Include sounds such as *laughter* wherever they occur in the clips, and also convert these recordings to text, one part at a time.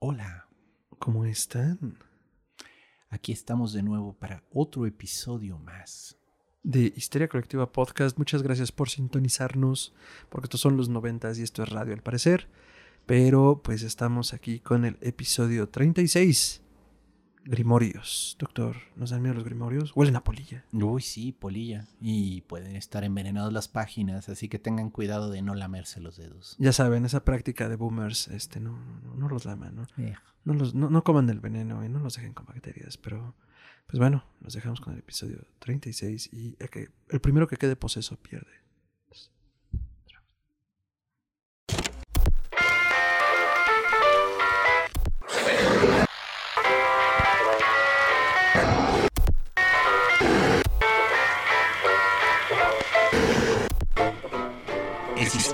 Hola, ¿Cómo están? aquí estamos de nuevo para otro episodio más. De Histeria Colectiva Podcast, muchas gracias por sintonizarnos, porque estos son los noventas y esto es radio al parecer. Pero pues estamos aquí con el episodio 36. Grimorios. Doctor, ¿nos dan miedo los grimorios? Huelen a polilla. Uy, sí, polilla. Y pueden estar envenenadas las páginas, así que tengan cuidado de no lamerse los dedos. Ya saben, esa práctica de boomers, este, no, no, los laman, ¿no? No, los, no, no coman el veneno y no los dejen con bacterias, pero pues bueno, nos dejamos con el episodio 36 y el, que, el primero que quede poseso pierde.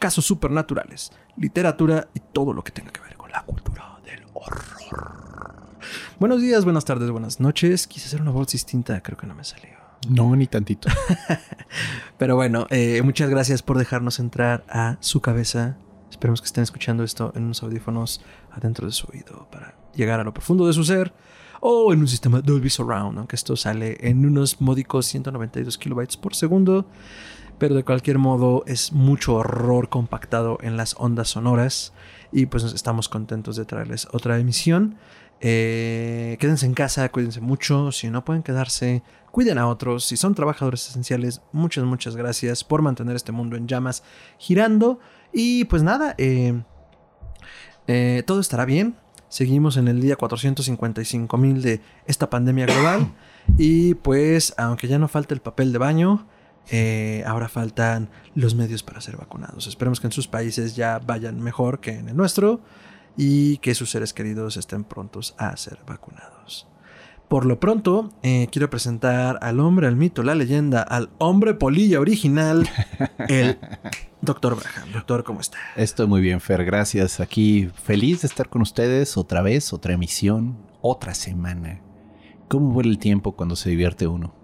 casos supernaturales, literatura y todo lo que tenga que ver con la cultura del horror. Buenos días, buenas tardes, buenas noches. Quise hacer una voz distinta, creo que no me salió. No, ni tantito. *laughs* Pero bueno, eh, muchas gracias por dejarnos entrar a su cabeza. Esperemos que estén escuchando esto en unos audífonos adentro de su oído para llegar a lo profundo de su ser. O en un sistema Dolby Surround, aunque esto sale en unos módicos 192 kilobytes por segundo. Pero de cualquier modo es mucho horror compactado en las ondas sonoras. Y pues estamos contentos de traerles otra emisión. Eh, quédense en casa, cuídense mucho. Si no pueden quedarse, cuiden a otros. Si son trabajadores esenciales, muchas, muchas gracias por mantener este mundo en llamas girando. Y pues nada, eh, eh, todo estará bien. Seguimos en el día 455 mil de esta pandemia global. y pues, aunque ya no falta el papel de baño, eh, ahora faltan los medios para ser vacunados. Esperemos que en sus países ya vayan mejor que en el nuestro y que sus seres queridos estén prontos a ser vacunados. Por lo pronto, eh, quiero presentar al hombre, al mito, la leyenda, al hombre polilla original, *laughs* el Doctor Braham. Doctor, ¿cómo está? Estoy muy bien, Fer. Gracias. Aquí feliz de estar con ustedes otra vez, otra emisión, otra semana. ¿Cómo vuela el tiempo cuando se divierte uno?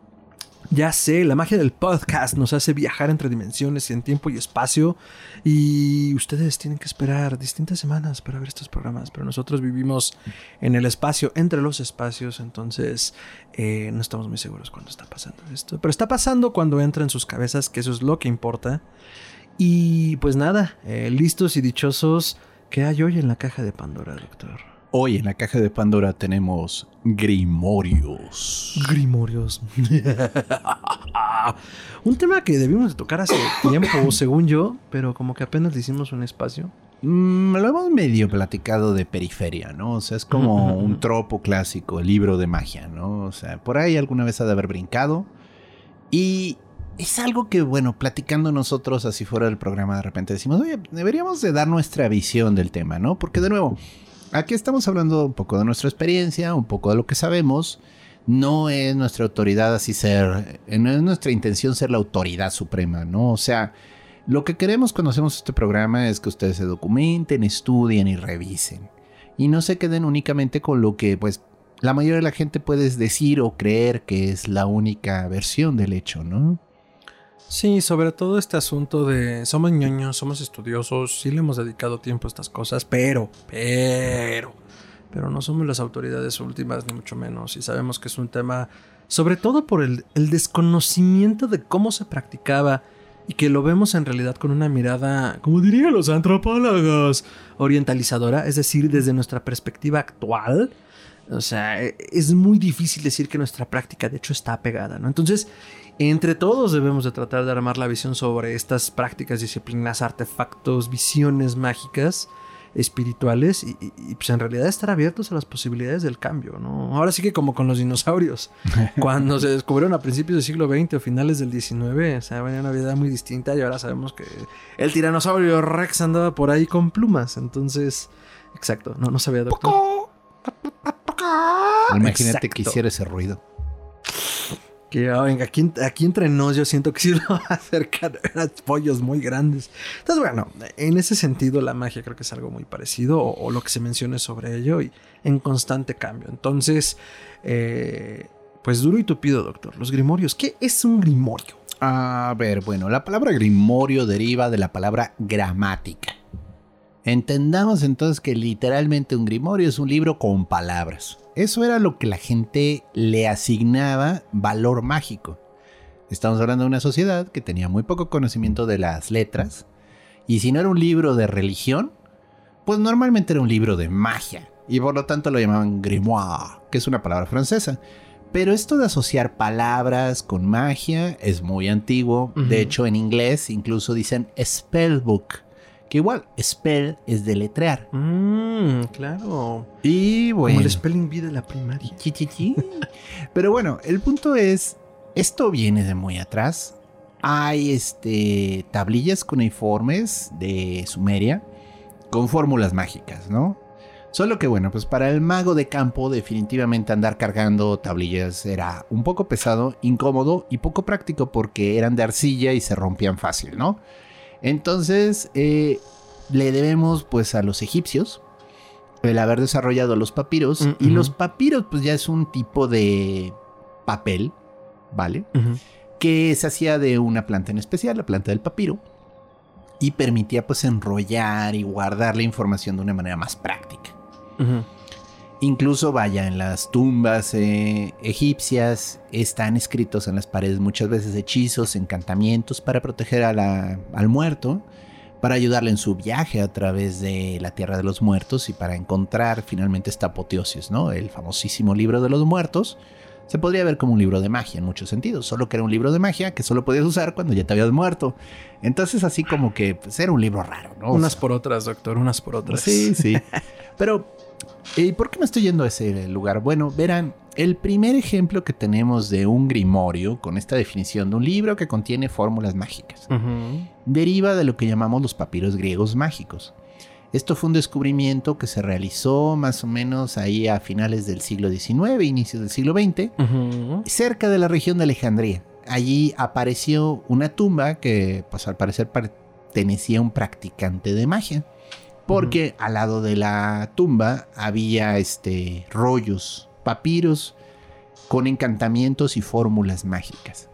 Ya sé, la magia del podcast nos hace viajar entre dimensiones y en tiempo y espacio. Y ustedes tienen que esperar distintas semanas para ver estos programas. Pero nosotros vivimos en el espacio, entre los espacios. Entonces eh, no estamos muy seguros cuando está pasando esto. Pero está pasando cuando entra en sus cabezas, que eso es lo que importa. Y pues nada, eh, listos y dichosos. ¿Qué hay hoy en la caja de Pandora, doctor? Hoy en la caja de Pandora tenemos Grimorios. Grimorios. *laughs* un tema que debimos de tocar hace *coughs* tiempo, según yo, pero como que apenas le hicimos un espacio. Mm, lo hemos medio platicado de periferia, ¿no? O sea, es como un tropo clásico, el libro de magia, ¿no? O sea, por ahí alguna vez ha de haber brincado. Y es algo que, bueno, platicando nosotros así fuera del programa, de repente decimos, oye, deberíamos de dar nuestra visión del tema, ¿no? Porque de nuevo, aquí estamos hablando un poco de nuestra experiencia, un poco de lo que sabemos. No es nuestra autoridad así ser, eh, no es nuestra intención ser la autoridad suprema, ¿no? O sea, lo que queremos cuando hacemos este programa es que ustedes se documenten, estudien y revisen. Y no se queden únicamente con lo que, pues, la mayoría de la gente puede decir o creer que es la única versión del hecho, ¿no? Sí, sobre todo este asunto de somos ñoños, somos estudiosos, sí le hemos dedicado tiempo a estas cosas, pero, pero, pero no somos las autoridades últimas, ni mucho menos, y sabemos que es un tema, sobre todo por el, desconocimiento de cómo se practicaba y que lo vemos en realidad con una mirada, como dirían los antropólogos, orientalizadora, es decir, desde nuestra perspectiva actual. O sea, e- es muy difícil decir que nuestra práctica de hecho está apegada, ¿no? Entonces, entre todos debemos de tratar de armar la visión sobre estas prácticas, disciplinas, artefactos, visiones mágicas, espirituales y, y- y, pues en realidad estar abiertos a las posibilidades del cambio, ¿no? Ahora sí que como con los dinosaurios, *laughs* cuando se descubrieron a principios del siglo XX o finales del XIX, o sea, venía una vida muy distinta y ahora sabemos que el tiranosaurio Rex andaba por ahí con plumas, entonces, exacto, no, no sabía, doctor. Imagínate que hiciera ese ruido. Que ah, venga, aquí, aquí entre nos yo siento que sí lo *laughs* va a pollos muy grandes. Entonces, bueno, en ese sentido la magia creo que es algo muy parecido o, lo que se mencione sobre ello y en constante cambio. Entonces, eh, pues duro y tupido, doctor. Los grimorios, ¿qué es un grimorio? A ver, bueno, la palabra grimorio deriva de la palabra gramática. Entendamos entonces que literalmente un grimorio es un libro con palabras. Eso era lo que la gente le asignaba valor mágico. Estamos hablando de una sociedad que tenía muy poco conocimiento de las letras. Y si no era un libro de religión, pues normalmente era un libro de magia. Y por lo tanto lo llamaban grimoire, que es una palabra francesa. Pero esto de asociar palabras con magia es muy antiguo. De hecho, en inglés incluso dicen spellbook. Que igual, spell es deletrear. Mmm, claro. Y bueno. Como el spelling bee de la primaria. Pero bueno, el punto es, esto viene de muy atrás. Hay este, tablillas cuneiformes de Sumeria con fórmulas mágicas, ¿no? Solo que bueno, pues para el mago de campo definitivamente andar cargando tablillas era un poco pesado, incómodo y poco práctico porque eran de arcilla y se rompían fácil, ¿no? Entonces eh, le debemos pues a los egipcios el haber desarrollado los papiros y los papiros pues ya es un tipo de papel, ¿vale? Que se hacía de una planta en especial, la planta del papiro y permitía pues enrollar y guardar la información de una manera más práctica. Incluso vaya, en las tumbas eh, egipcias están escritos en las paredes muchas veces hechizos, encantamientos para proteger al muerto, para ayudarle en su viaje a través de la tierra de los muertos y para encontrar finalmente esta apoteosis, ¿no? El famosísimo libro de los muertos. Se podría ver como un libro de magia en muchos sentidos, solo que era un libro de magia que solo podías usar cuando ya te habías muerto. Entonces así como que pues, era un libro raro, ¿no? Unas por otras, doctor, unas por otras. Sí, sí. *laughs* Pero ¿Y por qué me estoy yendo a ese lugar? Bueno, verán, el primer ejemplo que tenemos de un grimorio, con esta definición de un libro que contiene fórmulas mágicas, deriva de lo que llamamos los papiros griegos mágicos. Esto fue un descubrimiento que se realizó más o menos ahí a finales del siglo XIX, inicios del siglo XX, cerca de la región de Alejandría. Allí apareció una tumba que, pues al parecer, pertenecía a un practicante de magia porque al lado de la tumba había este, rollos, papiros con encantamientos y fórmulas mágicas.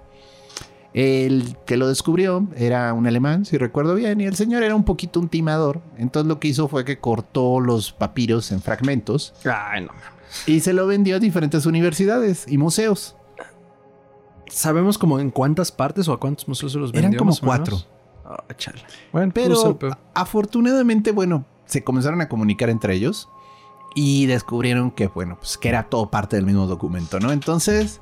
El que lo descubrió era un alemán, si recuerdo bien, y el señor era un poquito un timador. Entonces lo que hizo fue que cortó los papiros en fragmentos. Ay, no Y se lo vendió a diferentes universidades y museos. ¿Sabemos como en cuántas partes o a cuántos museos se los vendió? Eran como cuatro. Ah, bueno, pero afortunadamente, bueno, se comenzaron a comunicar entre ellos y descubrieron que, bueno, pues que era todo parte del mismo documento, ¿no? Entonces,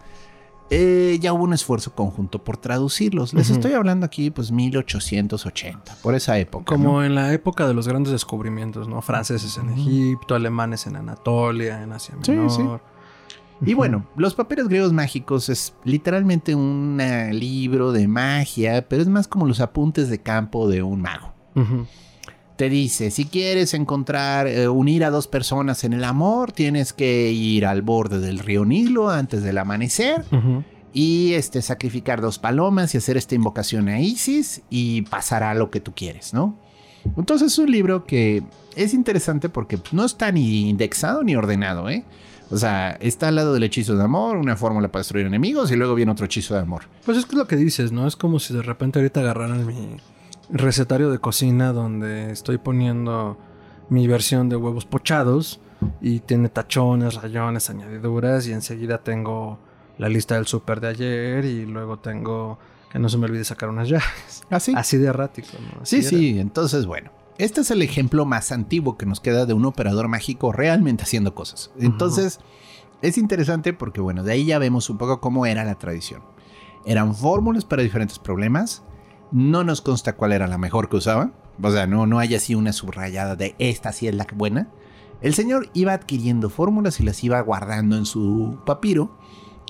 eh, ya hubo un esfuerzo conjunto por traducirlos. Les estoy hablando aquí, pues, 1880, por esa época. Como en la época de los grandes descubrimientos, ¿no? Franceses en Egipto, alemanes en Anatolia, en Asia Menor. Sí, sí. Y bueno, los papeles griegos mágicos es literalmente un libro de magia, pero es más como los apuntes de campo de un mago. Te dice, si quieres encontrar, eh, unir a dos personas en el amor, tienes que ir al borde del río Nilo antes del amanecer. Y este, sacrificar dos palomas y hacer esta invocación a Isis y pasará lo que tú quieres, ¿no? Entonces es un libro que es interesante porque no está ni indexado ni ordenado, ¿eh? O sea, está al lado del hechizo de amor, una fórmula para destruir enemigos y luego viene otro hechizo de amor. Pues es que es lo que dices, ¿no? Es como si de repente ahorita agarraran mi recetario de cocina donde estoy poniendo mi versión de huevos pochados y tiene tachones, rayones, añadiduras y enseguida tengo la lista del súper de ayer y luego tengo que no se me olvide sacar unas llaves. Así. Así de errático, ¿no? sí, sí, entonces bueno. Este es el ejemplo más antiguo que nos queda de un operador mágico realmente haciendo cosas. Entonces, es interesante porque, bueno, de ahí ya vemos un poco cómo era la tradición. Eran fórmulas para diferentes problemas. No nos consta cuál era la mejor que usaban. O sea, no, no hay así una subrayada de esta sí es la buena. El señor iba adquiriendo fórmulas y las iba guardando en su papiro.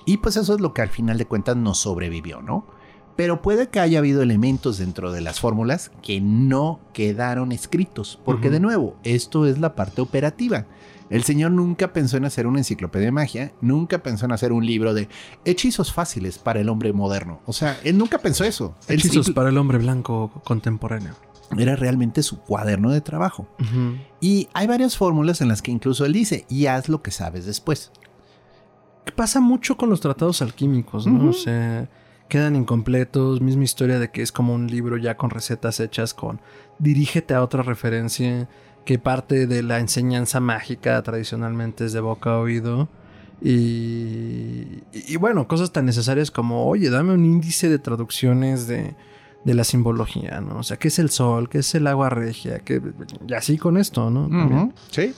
Y pues eso es lo que al final de cuentas nos sobrevivió, ¿no? Pero puede que haya habido elementos dentro de las fórmulas que no quedaron escritos, porque de nuevo, esto es la parte operativa. El señor nunca pensó en hacer una enciclopedia de magia, nunca pensó en hacer un libro de hechizos fáciles para el hombre moderno. O sea, él nunca pensó eso. Hechizos para el hombre blanco contemporáneo. Era realmente su cuaderno de trabajo. Y hay varias fórmulas en las que incluso él dice, y haz lo que sabes después. Pasa mucho con los tratados alquímicos, ¿no? O sea, quedan incompletos. Misma historia de que es como un libro ya con recetas hechas con dirígete a otra referencia. Que parte de la enseñanza mágica tradicionalmente es de boca a oído. Y, y bueno, cosas tan necesarias como, oye, dame un índice de traducciones de, de la simbología, ¿no? O sea, ¿qué es el sol? ¿Qué es el agua regia? ¿Qué- Y así con esto, ¿no? Sí.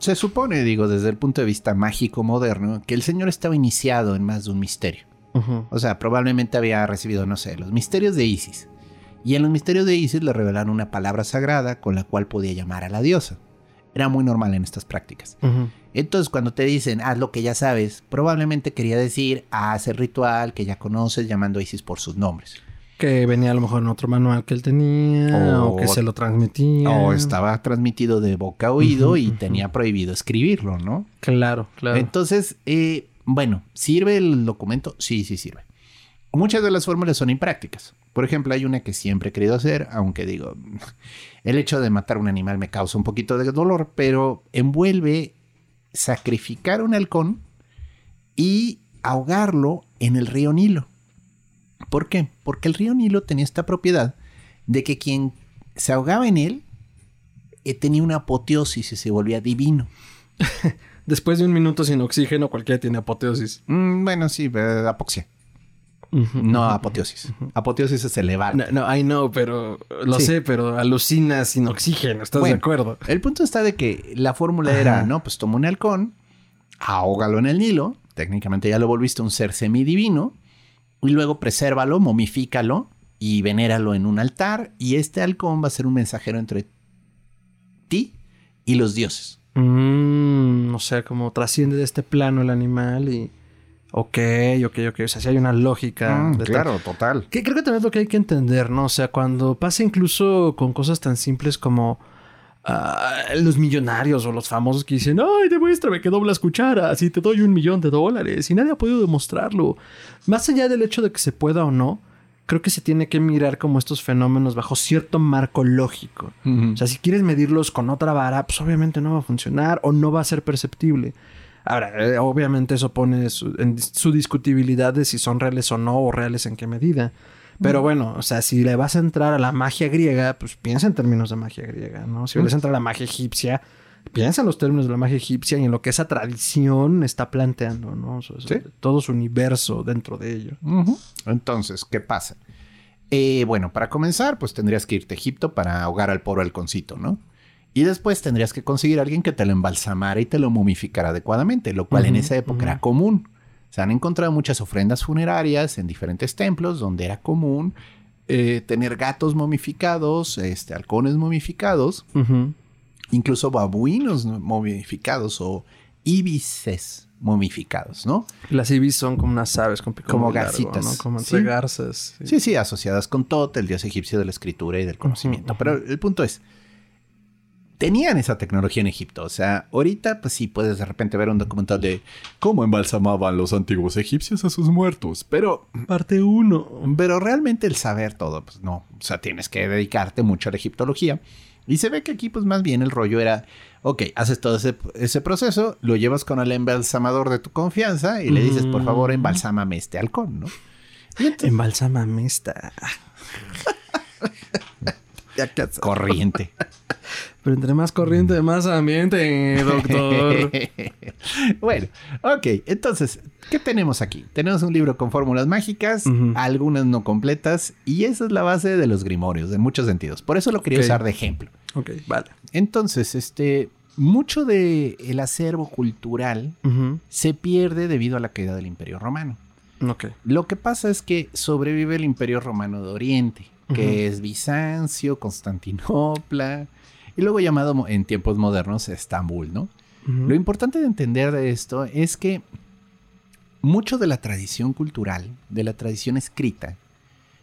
Se supone, digo, desde el punto de vista mágico moderno, que el señor estaba iniciado en más de un misterio. O sea, probablemente había recibido, no sé, los misterios de Isis. Y en los misterios de Isis le revelaron una palabra sagrada con la cual podía llamar a la diosa. Era muy normal en estas prácticas. Ujú. Entonces, cuando te dicen, haz lo que ya sabes, probablemente quería decir, haz el ritual que ya conoces llamando a Isis por sus nombres. Que venía a lo mejor en otro manual que él tenía, o, O- que se lo transmitía. O estaba transmitido de boca a oído y tenía prohibido escribirlo, ¿no? Claro, claro. Entonces, eh, bueno, ¿sirve el documento? Sí, sí sirve. Muchas de las fórmulas son imprácticas. Por ejemplo, hay una que siempre he querido hacer, aunque digo, *laughs* el hecho de matar un animal me causa un poquito de dolor, pero envuelve sacrificar un halcón y ahogarlo en el río Nilo. ¿Por qué? Porque el río Nilo tenía esta propiedad de que quien se ahogaba en él eh, tenía una apoteosis y se volvía divino. *laughs* Después de un minuto sin oxígeno, cualquiera tiene apoteosis. Mm, bueno, sí, apoxia. No apoteosis. Apoteosis es elevar. No, no, I know, pero lo Sí. sé, pero alucina sin oxígeno, ¿estás Bueno. de acuerdo? El punto está de que la fórmula era. ¿no? Pues toma un halcón, ahógalo en el Nilo, técnicamente ya lo volviste un ser semidivino, y luego presérvalo, momifícalo y venéralo en un altar, y este halcón va a ser un mensajero entre ti y los dioses. Mm, o sea, como trasciende de este plano el animal y... Ok, ok, ok. O sea, sí hay una lógica. Mm, detrás. total. Que creo que también es lo que hay que entender, ¿no? O sea, cuando pasa incluso con cosas tan simples como ah, los millonarios o los famosos que dicen, ay, demuéstrame que doblas cucharas y te doy un millón de dólares y nadie ha podido demostrarlo. Más allá del hecho de que se pueda o no, creo que se tiene que mirar como estos fenómenos bajo cierto marco lógico. O sea, si quieres medirlos con otra vara, pues obviamente no va a funcionar o no va a ser perceptible. Ahora, eh, obviamente eso pone su, en su discutibilidad de si son reales o no, o reales en qué medida. Pero bueno, o sea, si le vas a entrar a la magia griega, pues piensa en términos de magia griega, ¿no? Si le vas a entrar a la magia egipcia, piensa en los términos de la magia egipcia y en lo que esa tradición está planteando, ¿no? O sea, Sí. Todo su universo dentro de ello. Entonces, ¿qué pasa? Eh, bueno, para comenzar, pues tendrías que irte a Egipto para ahogar al pobre halconcito, ¿no? Y después tendrías que conseguir a alguien que te lo embalsamara y te lo momificara adecuadamente, lo cual en esa época era común. Se han encontrado muchas ofrendas funerarias en diferentes templos donde era común eh, tener gatos momificados, este, halcones momificados, Ujú. Incluso babuinos momificados o ibises momificados, ¿no? Las ibis son como unas aves con pico Como largo, garcitas. ¿no? Como Sí. entre garzas. sí. Sí, sí, asociadas con Tot, el dios egipcio de la escritura y del conocimiento. Pero el punto es, tenían esa tecnología en Egipto. O sea, ahorita pues sí puedes de repente ver un documental de cómo embalsamaban los antiguos egipcios a sus muertos. Pero, Parte 1. pero realmente el saber todo, pues no. O sea, tienes que dedicarte mucho a la egiptología. Y se ve que aquí pues más bien el rollo era, ok, haces todo ese, ese proceso, lo llevas con el embalsamador de tu confianza y le dices, por favor, Mm. embalsámame este halcón, ¿no? *laughs* Y entonces- Embalsámame esta. *laughs* corriente. *laughs* Pero entre más corriente, más ambiente, doctor. *laughs* bueno, ok. Entonces, ¿qué tenemos aquí? Tenemos un libro con fórmulas mágicas, algunas no completas, y esa es la base de los grimorios, en muchos sentidos. Por eso lo quería usar de ejemplo. ok, vale. Entonces, este, mucho del el acervo cultural se pierde debido a la caída del Imperio Romano. Ok. Lo que pasa es que sobrevive el Imperio Romano de Oriente, que es Bizancio, Constantinopla, y luego llamado en tiempos modernos Estambul, ¿no? Lo importante de entender de esto es que mucho de la tradición cultural, de la tradición escrita,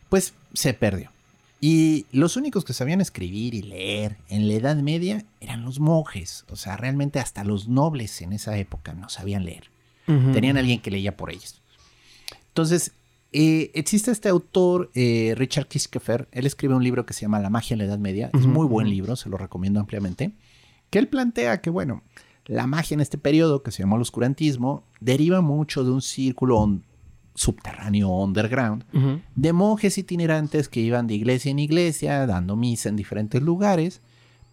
pues se perdió. Y los únicos que sabían escribir y leer en la Edad Media eran los monjes. O sea, realmente hasta los nobles en esa época no sabían leer. Tenían alguien que leía por ellos. Entonces, eh, existe este autor, eh, Richard Kiskeffer. Él escribe un libro que se llama La magia en la Edad Media. Es muy buen libro, se lo recomiendo ampliamente. Que él plantea que, bueno, la magia en este periodo, que se llama el oscurantismo, deriva mucho de un círculo subterráneo underground de monjes itinerantes que iban de iglesia en iglesia, dando misa en diferentes lugares,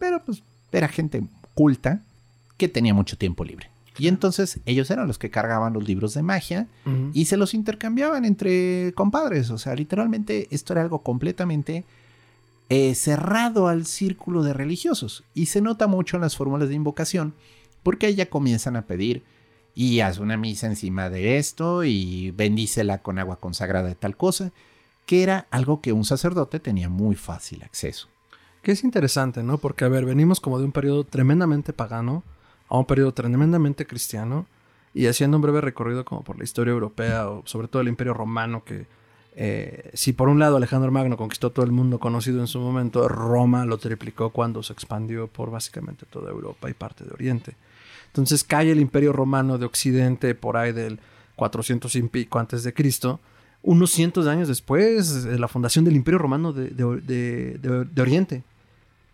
pero pues era gente culta que tenía mucho tiempo libre. Y entonces ellos eran los que cargaban los libros de magia y se los intercambiaban entre compadres. O sea, literalmente esto era algo completamente eh, cerrado al círculo de religiosos. Y se nota mucho en las fórmulas de invocación porque ya comienzan a pedir y haz una misa encima de esto y bendícela con agua consagrada de tal cosa, que era algo que un sacerdote tenía muy fácil acceso. Que es interesante, ¿no? Porque, a ver, venimos como de un periodo tremendamente pagano a un periodo tremendamente cristiano y haciendo un breve recorrido como por la historia europea o sobre todo el imperio romano que eh, si por un lado Alejandro Magno conquistó todo el mundo conocido en su momento, Roma lo triplicó cuando se expandió por básicamente toda Europa y parte de Oriente. Entonces cae el imperio romano de Occidente por ahí del 400 y pico antes de Cristo. Unos cientos de años después de la fundación del imperio romano de Oriente.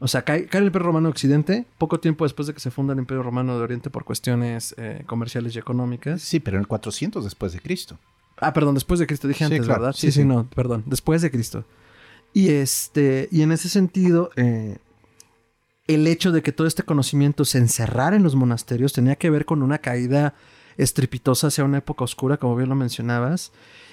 O sea, cae, el Imperio Romano de Occidente poco tiempo después de que se funda el Imperio Romano de Oriente por cuestiones eh, comerciales y económicas. Sí, pero en el 400 después de Cristo. Ah, perdón, después de Cristo dije antes, ¿verdad? Sí sí, no, perdón, después de Cristo. Y este, y en ese sentido, eh, el hecho de que todo este conocimiento se encerrara en los monasterios tenía que ver con una caída estrepitosa hacia una época oscura, como bien lo mencionabas,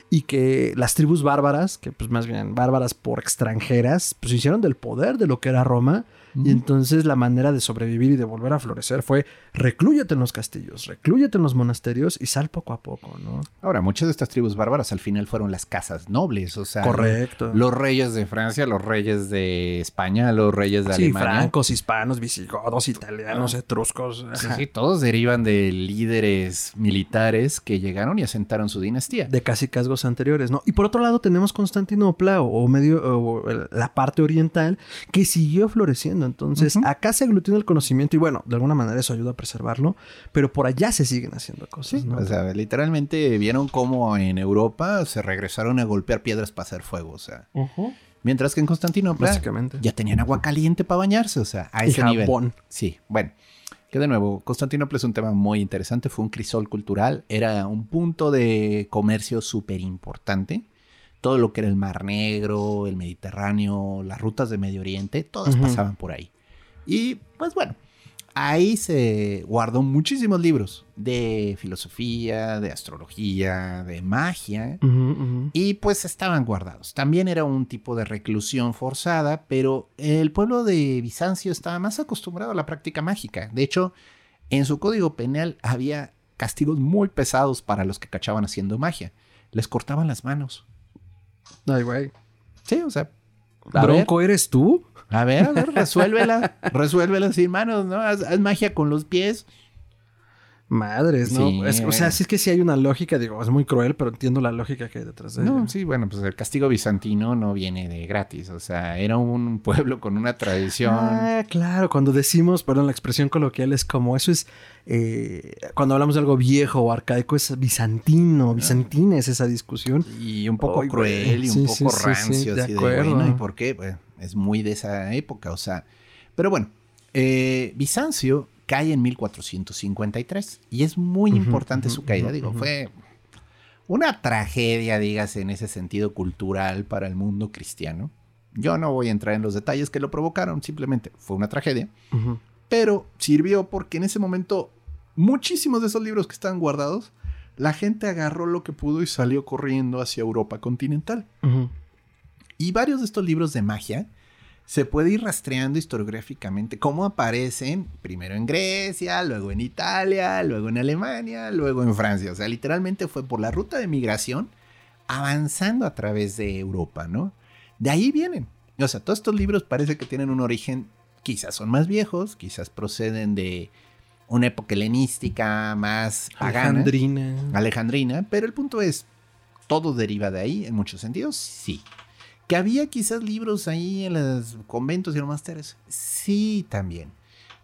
y que las tribus bárbaras, que pues más bien bárbaras por extranjeras, pues hicieron del poder de lo que era Roma y entonces la manera de sobrevivir y de volver a florecer fue reclúyete en los castillos, reclúyete en los monasterios y sal poco a poco, ¿no? Ahora, muchas de estas tribus bárbaras al final fueron las casas nobles, o sea, Correcto. Los, reyes de Francia, los reyes de España, los reyes de sí, Alemania. francos, hispanos, visigodos, italianos, ah. etruscos. Sí, sí, todos derivan de líderes militares que llegaron y asentaron su dinastía. De casi casgos anteriores, ¿no? Y por otro lado tenemos Constantinopla o, medio o la parte oriental que siguió floreciendo entonces, acá se aglutina el conocimiento y bueno, de alguna manera eso ayuda a preservarlo, pero por allá se siguen haciendo cosas. O sea, literalmente vieron cómo en Europa se regresaron a golpear piedras para hacer fuego, o sea. Mientras que en Constantinopla ya tenían agua caliente para bañarse, o sea, a ese nivel. Sí, bueno. Que de nuevo, Constantinopla es un tema muy interesante, fue un crisol cultural, era un punto de comercio súper importante todo lo que era el Mar Negro, el Mediterráneo, las rutas de Medio Oriente, todas pasaban por ahí. Y pues bueno, ahí se guardó muchísimos libros de filosofía, de astrología, de magia, y pues estaban guardados. También era un tipo de reclusión forzada, pero el pueblo de Bizancio estaba más acostumbrado a la práctica mágica. De hecho, en su código penal había castigos muy pesados para los que cachaban haciendo magia. Les cortaban las manos. Ay, güey. Sí, o sea. ¿Bronco eres tú? A ver, a ver, resuélvela. *laughs* resuélvela sin manos, ¿no? haz, magia con los pies. Madres, ¿no? o sea, sí es que sí hay una lógica, digo, es muy cruel, pero entiendo la lógica que hay detrás de no, Sí, bueno, pues el castigo bizantino no viene de gratis, o sea, era un pueblo con una tradición. Ah, claro, cuando decimos, perdón, la expresión coloquial es como eso es, eh, cuando hablamos de algo viejo o arcaico es bizantino, ah. bizantina es esa discusión. Y un poco cruel y un poco rancio, de así acuerdo. ¿y por qué? Pues es muy de esa época, o sea, pero bueno, eh, Bizancio cae en 1453 y es muy importante su caída. Digo, fue una tragedia, dígase, en ese sentido cultural para el mundo cristiano. Yo no voy a entrar en los detalles que lo provocaron, simplemente fue una tragedia. Pero sirvió porque en ese momento muchísimos de esos libros que estaban guardados, la gente agarró lo que pudo y salió corriendo hacia Europa continental. Y varios de estos libros de magia se puede ir rastreando historiográficamente cómo aparecen primero en Grecia, luego en Italia, luego en Alemania, luego en Francia. O sea, literalmente fue por la ruta de migración avanzando a través de Europa, ¿no? De ahí vienen. O sea, todos estos libros parece que tienen un origen, quizás son más viejos, quizás proceden de una época helenística más Alejandrina. Alejandrina, pero el punto es, ¿todo deriva de ahí en muchos sentidos? Sí. ¿Que había quizás libros ahí en los conventos y los másteres? Sí, también.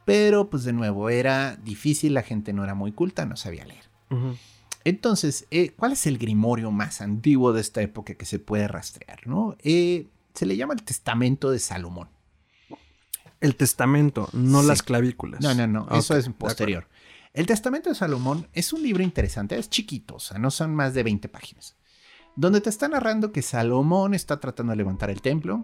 Pero, pues de nuevo, era difícil, la gente no era muy culta, no sabía leer. Entonces, eh, ¿cuál es el grimorio más antiguo de esta época que se puede rastrear? ¿no? Eh, se le llama el Testamento de Salomón. El testamento, no las clavículas. No, no, no, eso es posterior. El Testamento de Salomón es un libro interesante, es chiquito, o sea, no son más de 20 páginas, donde te está narrando que Salomón está tratando de levantar el templo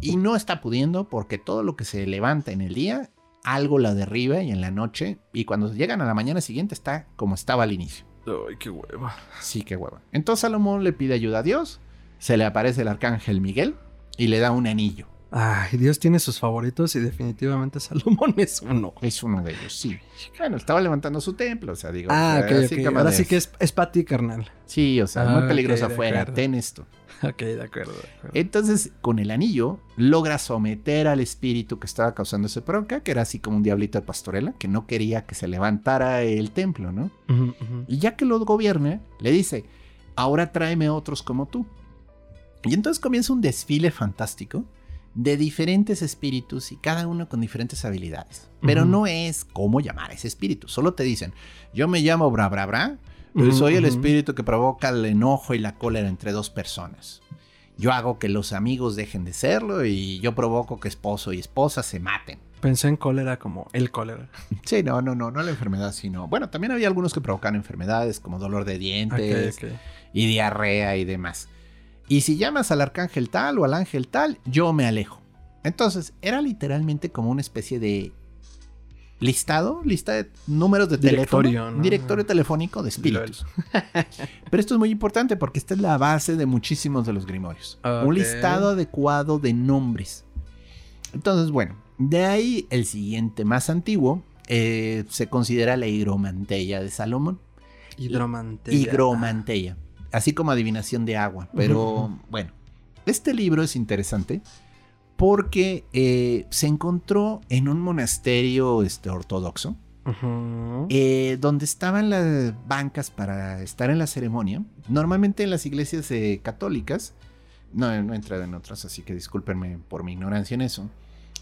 y no está pudiendo porque todo lo que se levanta en el día, algo la derriba y en la noche, y cuando llegan a la mañana siguiente está como estaba al inicio. Ay, qué hueva. Sí, qué hueva. Entonces Salomón le pide ayuda a Dios, se le aparece el arcángel Miguel y le da un anillo. Ay, Dios tiene sus favoritos y definitivamente *laughs* Salomón es uno. Es uno de ellos, sí. Bueno, estaba levantando su templo, o sea, digo. Ah, o sea, ok, Ahora sí que es, es para ti, carnal. Sí, o sea, Ah, muy peligroso ok, de afuera. Ten esto. *laughs* Ok, de acuerdo, de acuerdo. Entonces, con el anillo, logra someter al espíritu que estaba causando ese bronca, que era así como un diablito de pastorela, que no quería que se levantara el templo, ¿no? Y ya que lo gobierna, le dice, ahora tráeme otros como tú. Y entonces comienza un desfile fantástico de diferentes espíritus y cada uno con diferentes habilidades. Pero no es cómo llamar a ese espíritu. Solo te dicen, yo me llamo Bra Bra Bra, soy el espíritu que provoca el enojo y la cólera entre dos personas. Yo hago que los amigos dejen de serlo y yo provoco que esposo y esposa se maten. Pensé en cólera como el cólera. *laughs* Sí, no, no, no, no la enfermedad, sino... Bueno, también había algunos que provocan enfermedades como dolor de dientes, y diarrea y demás. Y si llamas al arcángel tal o al ángel tal, yo me alejo. Entonces, era literalmente como una especie de listado, lista de números de Directorio, teléfono, ¿no? directorio telefónico de espíritus. *laughs* Pero esto es muy importante porque esta es la base de muchísimos de los grimorios. Un listado adecuado de nombres. Entonces, bueno, de ahí el siguiente más antiguo eh, se considera la higromantella de Salomón. Hidromantella. Higromantella. Así como adivinación de agua. Pero bueno, este libro es interesante porque eh, se encontró en un monasterio este, ortodoxo. Eh, donde estaban las bancas para estar en la ceremonia. Normalmente en las iglesias eh, católicas, no, no he entrado en otras, así que discúlpenme por mi ignorancia en eso.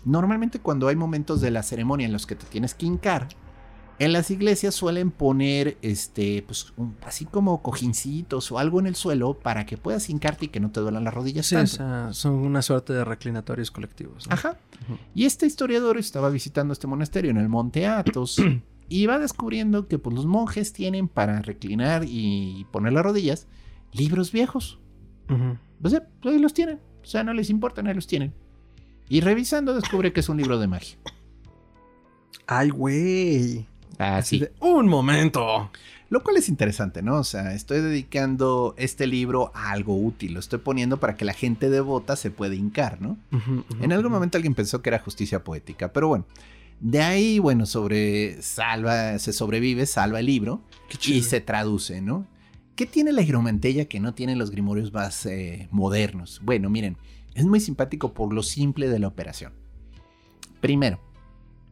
Normalmente cuando hay momentos de la ceremonia en los que te tienes que hincar, en las iglesias suelen poner este, pues, un- así como cojincitos o algo en el suelo para que puedas hincarte y que no te duelan las rodillas. Sí, tanto. son una suerte de reclinatorios colectivos. ¿no? Ajá. Y este historiador estaba visitando este monasterio en el monte Athos *clears throat* y va descubriendo que pues, los monjes tienen para reclinar y poner las rodillas libros viejos. Ujú. O sea, pues ahí los tienen. O sea, no les importa, ahí los tienen. Y revisando descubre que es un libro de magia. Ay, güey. Así. de, un momento. Lo cual es interesante, ¿no? O sea, estoy dedicando este libro a algo útil. Lo estoy poniendo para que la gente devota se pueda hincar, ¿no? Ujú, ujú, En algún momento alguien pensó que era justicia poética, pero bueno. De ahí, bueno, sobre salva, se sobrevive, salva el libro Qué y se traduce, ¿no? ¿Qué tiene la hidromantella que no tienen los grimorios más eh, modernos? Bueno, miren, es muy simpático por lo simple de la operación. Primero,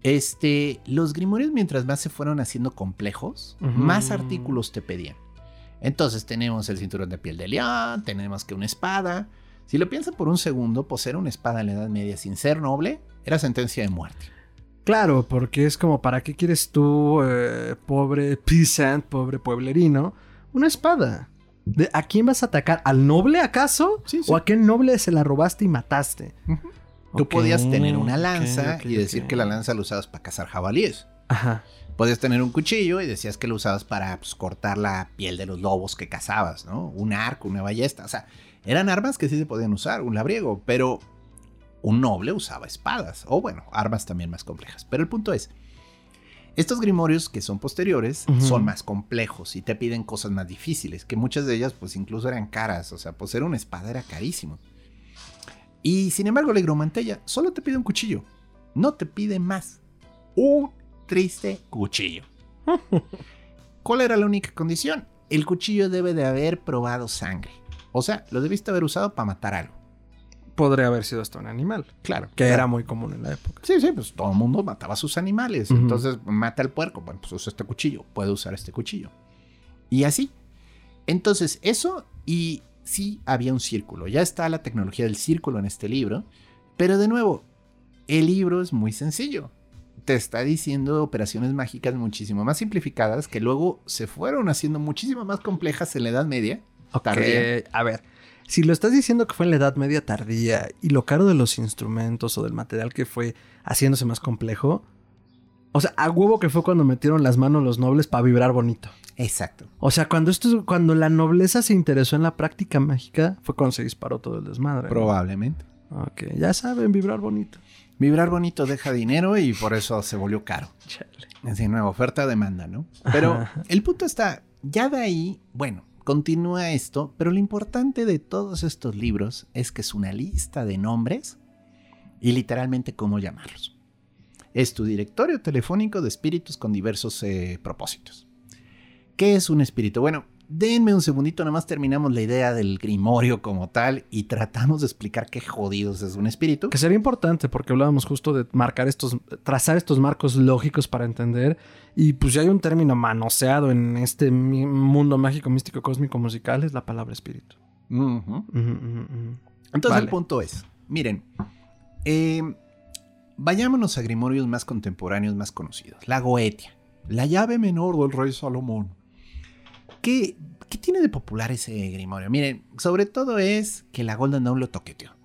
este, los grimorios mientras más se fueron haciendo complejos, más artículos te pedían. Entonces tenemos el cinturón de piel de león, tenemos que una espada. Si lo piensan por un segundo, poseer una espada en la Edad Media sin ser noble era sentencia de muerte. Claro, porque es como, ¿para qué quieres tú, eh, pobre peasant, pobre pueblerino, una espada? ¿De, ¿A quién vas a atacar? ¿Al noble acaso? Sí, sí. ¿O a qué noble se la robaste y mataste? Tú podías tener una lanza y decir que la lanza la usabas para cazar jabalíes. Ajá. Podías tener un cuchillo y decías que lo usabas para pues, cortar la piel de los lobos que cazabas, ¿no? Un arco, una ballesta. O sea, eran armas que sí se podían usar, un labriego, pero un noble usaba espadas. O bueno, armas también más complejas. Pero el punto es, estos grimorios que son posteriores son más complejos y te piden cosas más difíciles, que muchas de ellas pues incluso eran caras. O sea, poseer una espada era carísimo. Y sin embargo, la higromantella solo te pide un cuchillo. No te pide más. Un triste cuchillo. *laughs* ¿Cuál era la única condición? El cuchillo debe de haber probado sangre. O sea, lo debiste haber usado para matar algo. Podría haber sido hasta un animal, Claro. que era muy común en la época. Sí, sí, pues todo el mundo mataba a sus animales. Entonces, mata al puerco. Bueno, pues usa este cuchillo. Puede usar este cuchillo. Y así. Entonces, eso y sí había un círculo. Ya está la tecnología del círculo en este libro. Pero de nuevo, el libro es muy sencillo. Te está diciendo operaciones mágicas muchísimo más simplificadas que luego se fueron haciendo muchísimo más complejas en la Edad Media. Ok, Tardía. A ver, si lo estás diciendo que fue en la Edad Media tardía y lo caro de los instrumentos o del material que fue haciéndose más complejo, o sea, a huevo que fue cuando metieron las manos los nobles para vibrar bonito. Exacto. O sea, cuando esto, cuando la nobleza se interesó en la práctica mágica, fue cuando se disparó todo el desmadre. ¿no? Probablemente. Ok, ya saben, vibrar bonito. Vibrar bonito deja dinero y por eso se volvió caro. Chale. Es decir, nueva oferta-demanda, ¿no? Pero Ajá. el punto está, ya de ahí, bueno, continúa esto, pero lo importante de todos estos libros es que es una lista de nombres y literalmente cómo llamarlos. Es tu directorio telefónico de espíritus con diversos eh, propósitos. ¿Qué es un espíritu? Bueno, denme un segundito, nomás terminamos la idea del grimorio como tal y tratamos de explicar qué jodidos es un espíritu. Que sería importante porque hablábamos justo de marcar estos, trazar estos marcos lógicos para entender. Y pues ya hay un término manoseado en este mundo mágico, místico, cósmico, musical, es la palabra espíritu. Entonces Vale. el punto es, miren, eh, vayámonos a grimorios más contemporáneos, más conocidos. La Goetia, la llave menor del rey Salomón. ¿Qué, qué tiene de popular ese grimorio? Miren, sobre todo es que la Golden Dawn lo toqueteó.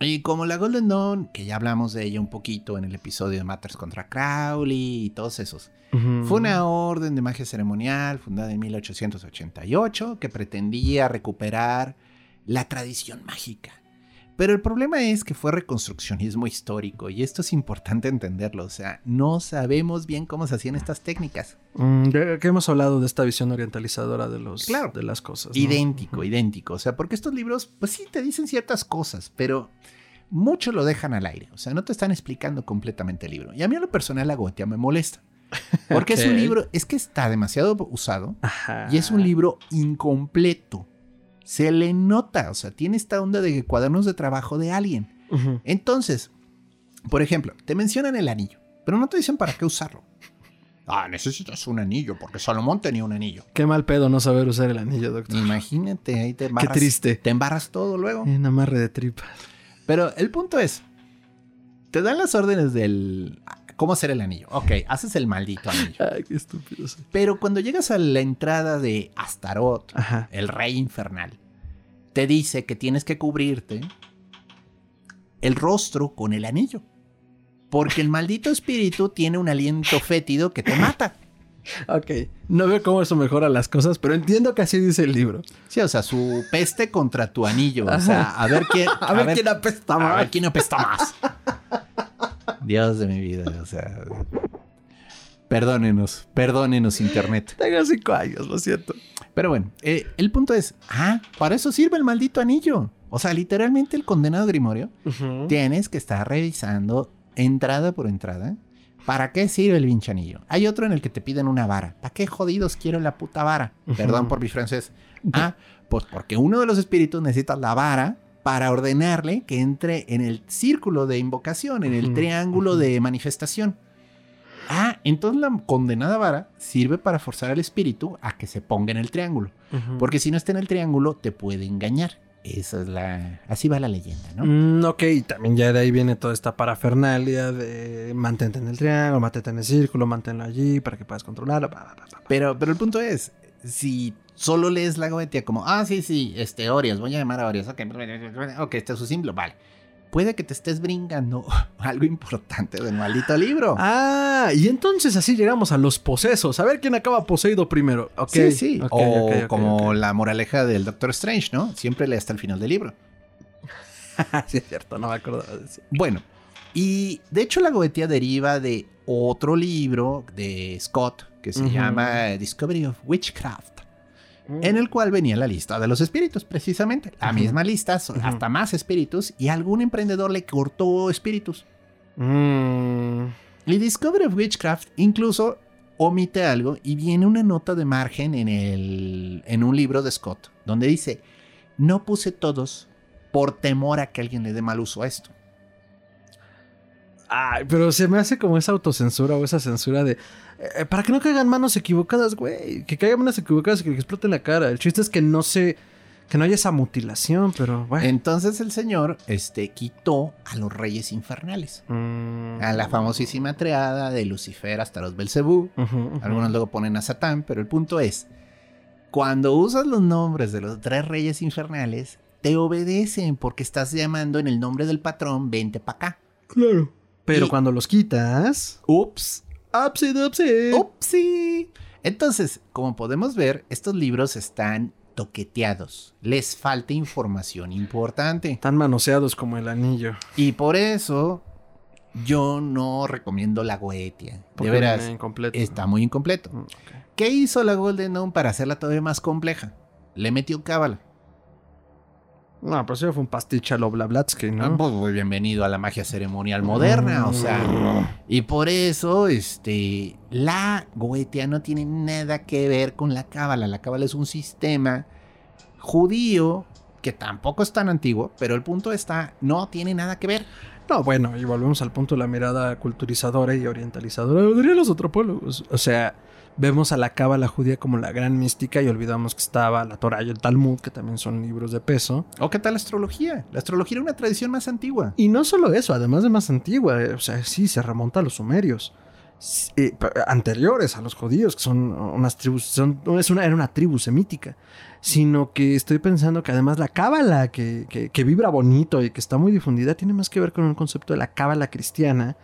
Y como la Golden Dawn, que ya hablamos de ella un poquito en el episodio de Matters contra Crowley y todos esos, fue una orden de magia ceremonial fundada en 1888 que pretendía recuperar la tradición mágica. Pero el problema es que fue reconstruccionismo histórico y esto es importante entenderlo. O sea, no sabemos bien cómo se hacían estas técnicas. Mm, que hemos hablado de esta visión orientalizadora de, los, Claro. de las cosas. ¿no? Idéntico, idéntico. O sea, porque estos libros, pues sí, te dicen ciertas cosas, pero mucho lo dejan al aire. O sea, no te están explicando completamente el libro. Y a mí a lo personal la Goetia me molesta. Porque es un *laughs* libro, es que está demasiado usado. Ajá. Y es un libro incompleto. Se le nota, o sea, tiene esta onda de cuadernos de trabajo de alguien. Entonces, por ejemplo, te mencionan el anillo, pero no te dicen para qué usarlo. Ah, necesitas un anillo, porque Salomón tenía un anillo. Qué mal pedo no saber usar el anillo, doctor. Imagínate, ahí te embarras. triste. Te embarras todo luego. Un amarre de tripas. Pero el punto es, te dan las órdenes del... ¿Cómo hacer el anillo? Ok, haces el maldito anillo. Ay, qué estúpido. soy. Pero cuando llegas a la entrada de Astaroth, Ajá. el rey infernal, te dice que tienes que cubrirte el rostro con el anillo. Porque el maldito espíritu tiene un aliento fétido que te mata. Ok. No veo cómo eso mejora las cosas, pero entiendo que así dice el libro. Sí, o sea, su peste contra tu anillo. O sea, a ver quién, *laughs* A ver quién apesta a más. ver quién apesta más. *laughs* Dios de mi vida, o sea. Perdónenos, perdónenos, internet. Tengo cinco años, lo siento. Pero bueno, eh, el punto es, ah, para eso sirve el maldito anillo. O sea, literalmente el condenado Grimorio tienes que estar revisando entrada por entrada. ¿Para qué sirve el pinche anillo? Hay otro en el que te piden una vara. ¿Para qué jodidos quiero la puta vara? Perdón por mi francés. Ah, pues porque uno de los espíritus necesita la vara para ordenarle que entre en el círculo de invocación, en el triángulo de manifestación. Ah, entonces la condenada vara sirve para forzar al espíritu a que se ponga en el triángulo. Porque si no está en el triángulo, te puede engañar. Esa es la. Así va la leyenda, ¿no? Mm, ok, y también ya de ahí viene toda esta parafernalia de mantente en el triángulo, mantente en el círculo, manténlo allí para que puedas controlarlo. Pero, pero el punto es: si solo lees la goetia como, ah, sí, sí, este, Orias, voy a llamar a Orias, ok, ok, este es su símbolo, vale. Puede que te estés brincando *laughs* algo importante del maldito libro. Ah, y entonces así llegamos a los posesos. A ver quién acaba poseído primero. Ok, sí, sí. ok, o como la moraleja del Doctor Strange, ¿no? Siempre lee hasta el final del libro. *laughs* sí, es cierto, no me acordaba de eso. Bueno, y de hecho la goetia deriva de otro libro de Scott que se llama Discovery of Witchcraft, en el cual venía la lista de los espíritus, precisamente. La misma lista, hasta más espíritus, y algún emprendedor le cortó espíritus. Mm, Y Discovery of Witchcraft incluso omite algo y viene una nota de margen en, el, en un libro de Scott, donde dice, no puse todos por temor a que alguien le dé mal uso a esto. Ay, pero se me hace como esa autocensura o esa censura de. eh, para que no caigan manos equivocadas, güey. Que caigan manos equivocadas y que le exploten la cara. El chiste es que no se. Que no haya esa mutilación, pero bueno. Entonces el señor este, quitó a los reyes infernales. Mm. A la famosísima triada de Lucifer hasta los Belcebú. Algunos luego ponen a Satán, pero el punto es, cuando usas los nombres de los tres reyes infernales, te obedecen porque estás llamando en el nombre del patrón, vente para acá. Claro. Pero Y- cuando los quitas. Ups, Upsi dupsi. upsi. Entonces, como podemos ver, estos libros están toqueteados. Les falta información importante. Están manoseados como el anillo. Y por eso yo no recomiendo la Goetia. De veras, incompleto. está muy incompleto. Mm. ¿Qué hizo la Golden Dawn para hacerla todavía más compleja? Le metió cábala. No, pero eso fue un pastiche a lo Blablatsky, Ah, ¿no? pues, bienvenido a la magia ceremonial moderna, o sea. Y por eso, este, la Goetia no tiene nada que ver con la cábala. La cábala es un sistema judío que tampoco es tan antiguo, pero el punto está, no tiene nada que ver. No, bueno, y volvemos al punto de la mirada culturizadora y orientalizadora, dirían los antropólogos. O sea, vemos a la cábala judía como la gran mística y olvidamos que estaba la Torah y el Talmud, que también son libros de peso. ¿O qué tal la astrología? La astrología era una tradición más antigua. Y no solo eso, además de más antigua, eh, o sea, sí, se remonta a los sumerios. Eh, anteriores a los judíos, que son unas tribus, son, es una, era una tribu semítica, sino que estoy pensando que además la cábala, que, que- que vibra bonito y que está muy difundida, tiene más que ver con el concepto de la cábala cristiana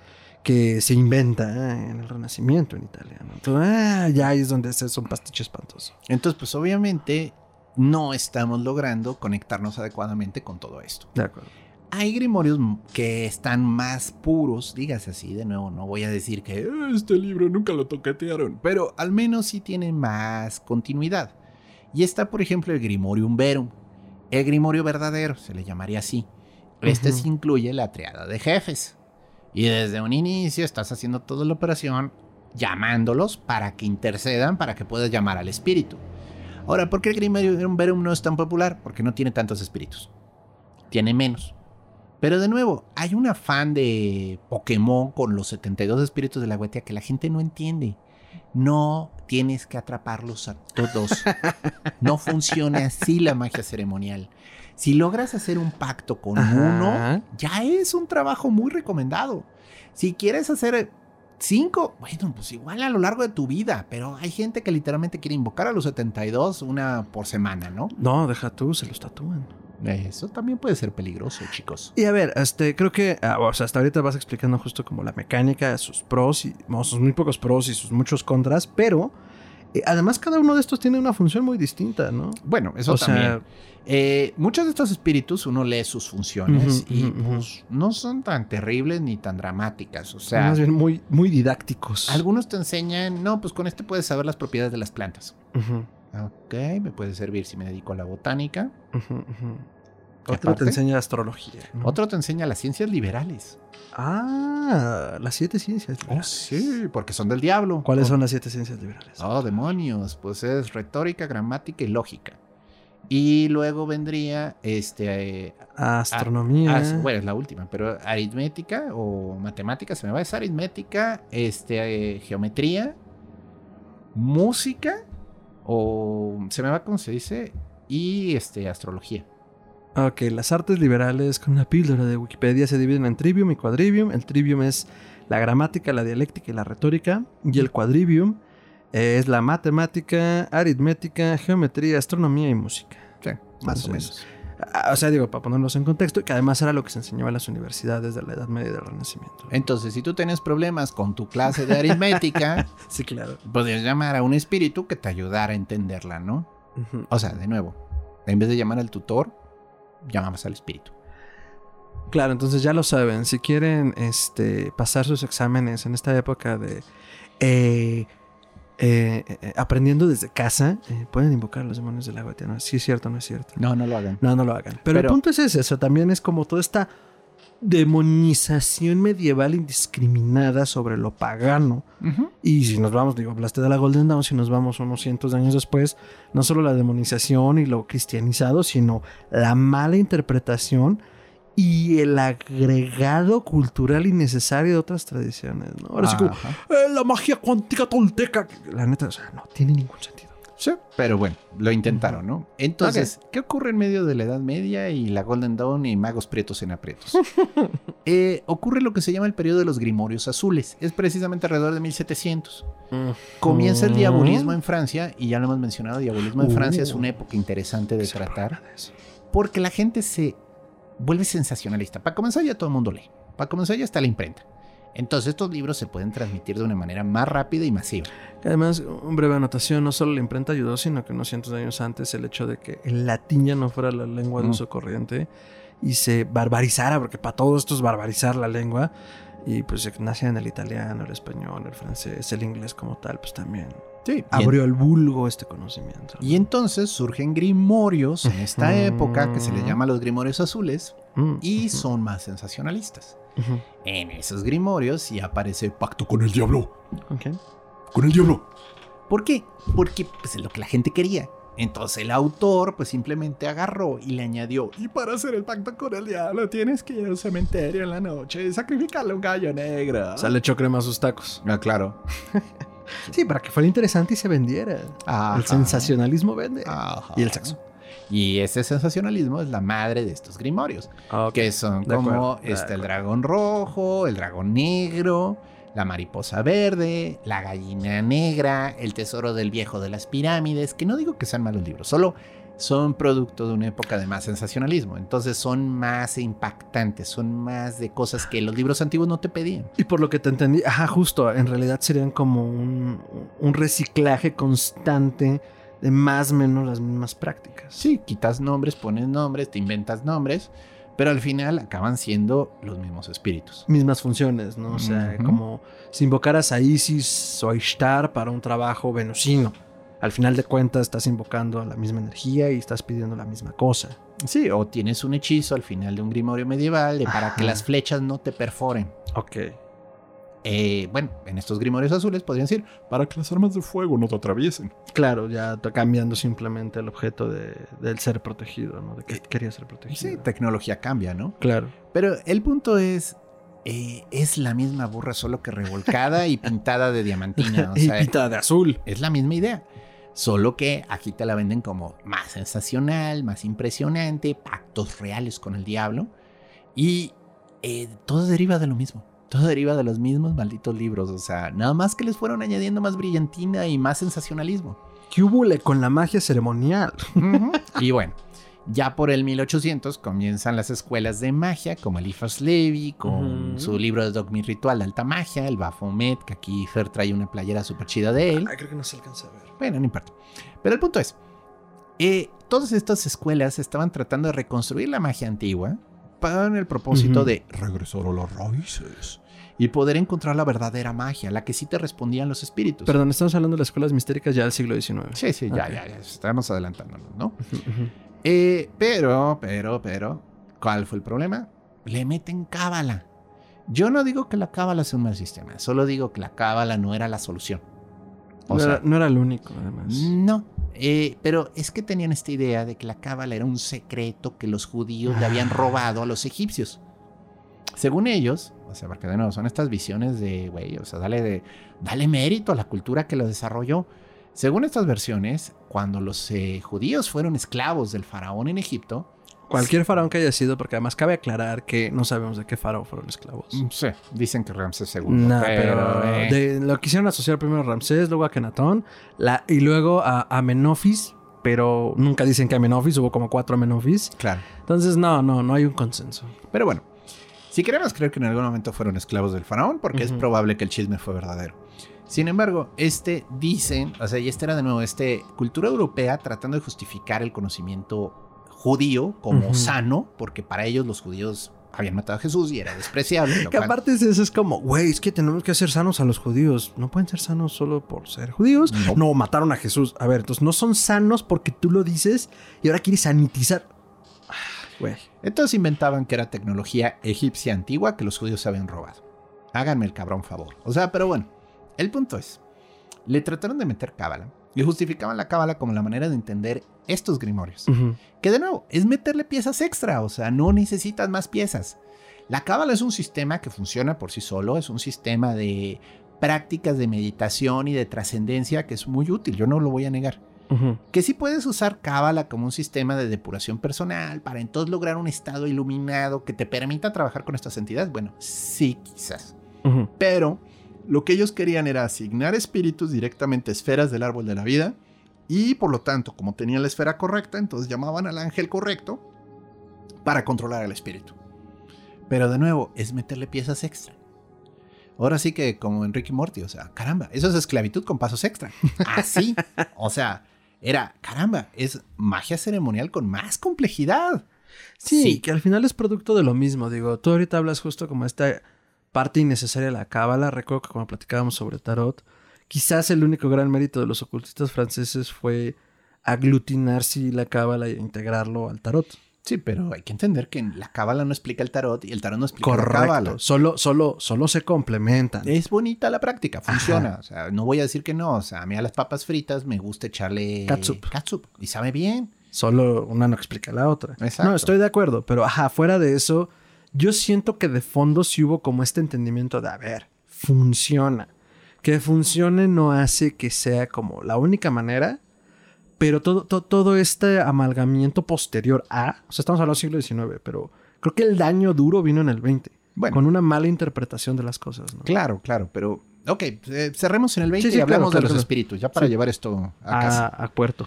que se inventa eh, en el Renacimiento en Italia. ¿no? Entonces, ah, ya ahí es donde ese es un pastiche espantoso. Entonces, pues obviamente no estamos logrando conectarnos adecuadamente con todo esto. De acuerdo. Hay grimorios que están más puros, dígase así, de nuevo, no voy a decir que "Ah, este libro nunca lo toquetearon, pero al menos sí tiene más continuidad. Y está, por ejemplo, el Grimorium Verum, el Grimorio verdadero, se le llamaría así. Este Ujú. sí incluye la triada de jefes. Y desde un inicio estás haciendo toda la operación llamándolos para que intercedan, para que puedas llamar al espíritu. Ahora, ¿por qué el Grimorium Verum no es tan popular? Porque no tiene tantos espíritus. Tiene menos. Pero de nuevo, hay un afán de Pokémon con los 72 espíritus de la Goetia que la gente no entiende. No tienes que atraparlos a todos. *laughs* No funciona así la magia ceremonial. Si logras hacer un pacto con Ajá. uno, ya es un trabajo muy recomendado. Si quieres hacer cinco, bueno, pues igual a lo largo de tu vida, pero hay gente que literalmente quiere invocar a los 72 una por semana, ¿no? No, deja tú, se los tatúan. Eso también puede ser peligroso, chicos. Y a ver, este, creo que, ah, o sea, hasta ahorita vas explicando justo como la mecánica, sus pros y sus muy pocos pros y sus muchos contras, pero eh, además cada uno de estos tiene una función muy distinta, ¿no? Bueno, eso o también. sea, Eh, muchos de estos espíritus uno lee sus funciones y pues, no son tan terribles ni tan dramáticas. O sea, más bien muy, muy didácticos. algunos te enseñan, no, pues con este puedes saber las propiedades de las plantas. Ok, me puede servir si me dedico a la botánica. Ujú, ujú. ¿Qué Otro te enseña astrología. ¿no? Otro te enseña las ciencias liberales. Ah, las siete ciencias liberales. sí, porque son del diablo. ¿Cuáles Oh, son las siete ciencias liberales? Oh, demonios. Pues es retórica, gramática y lógica. Y luego vendría este eh, Astronomía. Bueno, es la última, pero aritmética o matemática, se me va a decir aritmética, este, eh, geometría, música, o se me va, ¿cómo se dice? Y este, astrología. Ok, las artes liberales con una píldora de Wikipedia se dividen en trivium y quadrivium. El trivium es la gramática, la dialéctica y la retórica. Y el quadrivium es la matemática, aritmética, geometría, astronomía y música. Sí, más o menos. Ah, O sea, digo, para ponerlos en contexto, que además era lo que se enseñaba en las universidades de la Edad Media y del Renacimiento. Entonces, si tú tienes problemas con tu clase de aritmética, *laughs* Sí, claro. podrías llamar a un espíritu que te ayudara a entenderla, ¿no? O sea, de nuevo, en vez de llamar al tutor, llamamos al espíritu. Claro, entonces ya lo saben. Si quieren este, pasar sus exámenes en esta época de eh, eh, eh, aprendiendo desde casa, eh, pueden invocar a los demonios del agua. ¿no? Sí es cierto, no es cierto. No, no lo hagan. No, no lo hagan. Pero, el Pero- punto es ese. O sea, también es como toda esta demonización medieval indiscriminada sobre lo pagano. Y si nos vamos, digo, hablaste de la Golden Dawn, si nos vamos unos cientos de años después, no solo la demonización y lo cristianizado, sino la mala interpretación y el agregado cultural innecesario de otras tradiciones, ¿no? Ahora sí como. "Eh, la magia cuántica tolteca. La neta, o sea, no tiene ningún sentido. Sí, pero bueno, lo intentaron, ¿no? Entonces, ¿qué ocurre en medio de la Edad Media y la Golden Dawn y magos prietos en aprietos? *laughs* Eh, ocurre lo que se llama el periodo de los Grimorios Azules. Es precisamente alrededor de 1700. Comienza el diabolismo en Francia, y ya lo hemos mencionado, diabolismo en Francia es Uh. una época interesante de tratar, porque la gente se vuelve sensacionalista. Para comenzar ya todo el mundo lee. Para comenzar ya está la imprenta. Entonces estos libros se pueden transmitir de una manera más rápida y masiva. Además, un breve anotación, no solo la imprenta ayudó, sino que unos cientos de años antes el hecho de que el latín ya no fuera la lengua de uso corriente y se barbarizara, porque para todo esto es barbarizar la lengua, y pues nacían el italiano, el español, el francés, el inglés como tal, pues también Sí, abrió el vulgo este conocimiento. Y entonces surgen grimorios en esta época que se les llama los grimorios azules Mm, y son más sensacionalistas. En esos grimorios sí aparece pacto con el diablo. Ok. Con el diablo. ¿Por qué? Porque pues, es lo que la gente quería. Entonces el autor pues simplemente agarró y le añadió, y para hacer el pacto con el diablo tienes que ir al cementerio en la noche y sacrificarle un gallo negro. O sea, le echó crema a sus tacos. Ah, claro. *laughs* Sí, para que fuera interesante y se vendiera. Ajá. El sensacionalismo vende. Ajá. Y el sexo. Y ese sensacionalismo es la madre de estos grimorios. Ok. que son De como este, el dragón rojo, el dragón negro, la mariposa verde, la gallina negra, el tesoro del viejo de las pirámides, que no digo que sean malos libros, solo son producto de una época de más sensacionalismo, entonces son más impactantes, son más de cosas que los libros antiguos no te pedían. Y por lo que te entendí, ajá, justo, en realidad serían como un, un reciclaje constante de más o menos las mismas prácticas. Sí, quitas nombres, pones nombres, te inventas nombres, pero al final acaban siendo los mismos espíritus. Mismas funciones, ¿no? O sea, como si invocaras a Isis o a Ishtar para un trabajo venusino. Al final de cuentas estás invocando a la misma energía y estás pidiendo la misma cosa. Sí, o tienes un hechizo al final de un grimorio medieval de para que las flechas no te perforen. Ok. Eh, bueno, en estos grimorios azules podrían decir para que las armas de fuego no te atraviesen. Claro, ya cambiando simplemente el objeto de- del ser protegido, ¿no? De que quería ser protegido. Sí, tecnología cambia, ¿no? Claro. Pero el punto es, eh, es la misma burra solo que revolcada y *laughs* pintada de diamantina. O y pintada de azul. es la misma idea. Solo que aquí te la venden como más sensacional, más impresionante, pactos reales con el diablo. Y eh, todo deriva de lo mismo. Todo deriva de los mismos malditos libros. O sea, nada más que les fueron añadiendo más brillantina y más sensacionalismo. ¿Qué hubo con la magia ceremonial? Y bueno, ya por el 1800 comienzan las escuelas de magia, como Eliphas Levi, con Ujú. su libro de Dogmi Ritual de Alta Magia, el Baphomet, que aquí Fer trae una playera súper chida de él. Ay, creo que no se alcanza a ver. Bueno, no importa. Pero el punto es, eh, todas estas escuelas estaban tratando de reconstruir la magia antigua para el propósito de regresar a las raíces y poder encontrar la verdadera magia, la que sí te respondían los espíritus. Perdón, estamos hablando de las escuelas mistéricas ya del siglo XIX. Sí, sí, ya, Ok. ya, ya, estamos adelantándonos, ¿no? Ujú, ujú. Eh, pero, pero, pero, ¿cuál fue el problema? Le meten cábala. Yo no digo que la cábala sea un mal sistema, solo digo que la cábala no era la solución. O no, sea, era, no era el único, además. no. eh, pero es que tenían esta idea de que la cábala era un secreto que los judíos le habían robado a los egipcios. Según ellos, o sea, porque de nuevo son estas visiones de, güey, o sea, dale, de, dale mérito a la cultura que lo desarrolló. Según estas versiones, cuando los eh, judíos fueron esclavos del faraón en Egipto, Cualquier faraón que haya sido, porque además cabe aclarar que no sabemos de qué faraón fueron esclavos. Mm, Sí, dicen que Ramsés II. No, pero, pero eh, de- lo quisieron asociar primero a Ramsés, luego a Kenatón, la, y luego a Amenofis, pero nunca dicen que Amenofis, hubo como cuatro Amenofis. Claro. Entonces, no, no, no hay un consenso. Pero bueno, si queremos creer que en algún momento fueron esclavos del faraón, porque es probable que el chisme fue verdadero. Sin embargo, este dicen, o sea, y este era de nuevo, este cultura europea tratando de justificar el conocimiento judío como sano, porque para ellos los judíos habían matado a Jesús y era despreciable. Que cual- aparte de eso es como, güey, es que tenemos que hacer sanos a los judíos. No pueden ser sanos solo por ser judíos. No. No, mataron a Jesús. A ver, entonces no son sanos porque tú lo dices y ahora quieres sanitizar. Ah, Güey. Entonces inventaban que era tecnología egipcia antigua que los judíos habían robado. Háganme el cabrón favor. O sea, pero bueno, el punto es, le trataron de meter cábala y justificaban la cábala como la manera de entender estos grimorios. Ujú. Que de nuevo, es meterle piezas extra, o sea, no necesitas más piezas. La cábala es un sistema que funciona por sí solo, es un sistema de prácticas de meditación y de trascendencia que es muy útil, yo no lo voy a negar. Que sí puedes usar Cábala como un sistema de depuración personal para entonces lograr un estado iluminado que te permita trabajar con estas entidades. Bueno, sí, quizás. Pero lo que ellos querían era asignar espíritus directamente a esferas del árbol de la vida. Y por lo tanto, como tenían la esfera correcta, entonces llamaban al ángel correcto para controlar al espíritu. Pero de nuevo, es meterle piezas extra. Ahora sí que como en Ricky Morty, o sea, caramba, eso es esclavitud con pasos extra. Así, o sea, era, caramba, es magia ceremonial con más complejidad. Sí, que al final es producto de lo mismo. Digo, tú ahorita hablas justo como esta parte innecesaria de la cábala. Recuerdo que cuando platicábamos sobre tarot, quizás el único gran mérito de los ocultistas franceses fue aglutinar sí la cábala e integrarlo al tarot. Sí, pero hay que entender que la cábala no explica el tarot y el tarot no explica la cábala. Correcto. Solo, solo, solo se complementan. Es bonita la práctica, funciona. O sea, no voy a decir que no. O sea, a mí a las papas fritas me gusta echarle Catsup. catsup y sabe bien. Solo una no explica la otra. Exacto. No, estoy de acuerdo, pero ajá, fuera de eso, yo siento que de fondo sí hubo como este entendimiento de, a ver, funciona. Que funcione no hace que sea como la única manera, pero todo, to- todo este amalgamiento posterior a, o sea, estamos hablando del siglo XIX, pero creo que el daño duro vino en el XX, Bueno, con una mala interpretación de las cosas, ¿no? claro, claro, pero ok, eh, cerremos en el 20 Sí, sí, y hablamos claro, de los claro. espíritus, ya para Sí. llevar esto a casa. A, a puerto.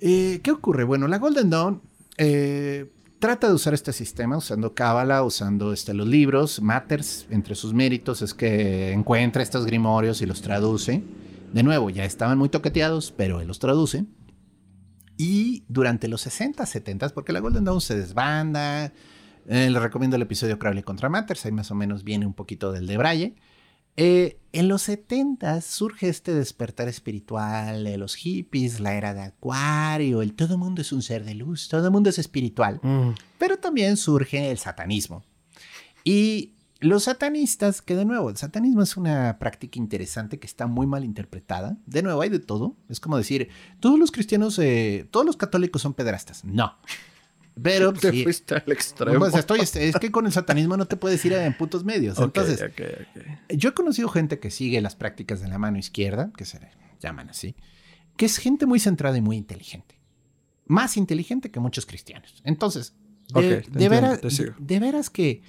Eh, ¿Qué ocurre? Bueno, la Golden Dawn eh, trata de usar este sistema usando Cábala, usando este, los libros. Matters, entre sus méritos, es que encuentra estos grimorios y los traduce. De nuevo, ya estaban muy toqueteados, pero él los traduce. Y durante los 60, 70, porque la Golden Dawn se desbanda. eh, les recomiendo el episodio Crowley contra Matters, ahí más o menos viene un poquito del de Braille. Eh, en los 70 surge este despertar espiritual de los hippies, la era de Acuario, el todo mundo es un ser de luz, todo mundo es espiritual. Mm. Pero también surge el satanismo. Y los satanistas, que de nuevo, el satanismo es una práctica interesante que está muy mal interpretada. De nuevo, hay de todo. Es como decir, todos los cristianos, eh, todos los católicos son pedrastas. No. Pero Te sí, fuiste al extremo. pues, estoy, es que con el satanismo no te puedes ir en puntos medios. *laughs* Ok, Entonces, ok, ok. yo he conocido gente que sigue las prácticas de la mano izquierda, que se llaman así, que es gente muy centrada y muy inteligente. Más inteligente que muchos cristianos. Entonces, de, de veras, de veras que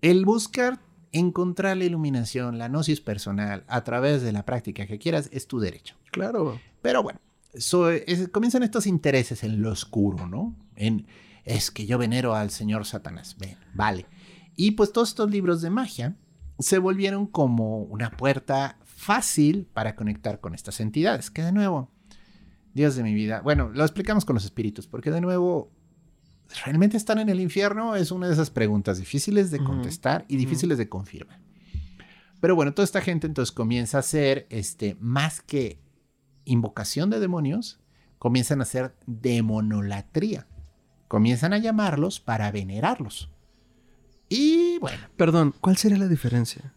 el buscar encontrar la iluminación, la gnosis personal, a través de la práctica que quieras, es tu derecho. Claro. Pero bueno, so- es- comienzan estos intereses en lo oscuro, ¿no? En, es que yo venero al señor Satanás. Ven, vale. Y pues todos estos libros de magia se volvieron como una puerta fácil para conectar con estas entidades. Que de nuevo, Dios de mi vida. Bueno, lo explicamos con los espíritus, porque de nuevo, ¿realmente están en el infierno? Es una de esas preguntas difíciles de contestar y difíciles de confirmar. Pero bueno, toda esta gente entonces comienza a hacer, este, más que invocación de demonios, comienzan a hacer demonolatría. Comienzan a llamarlos para venerarlos. Y bueno, Perdón, ¿cuál sería la diferencia?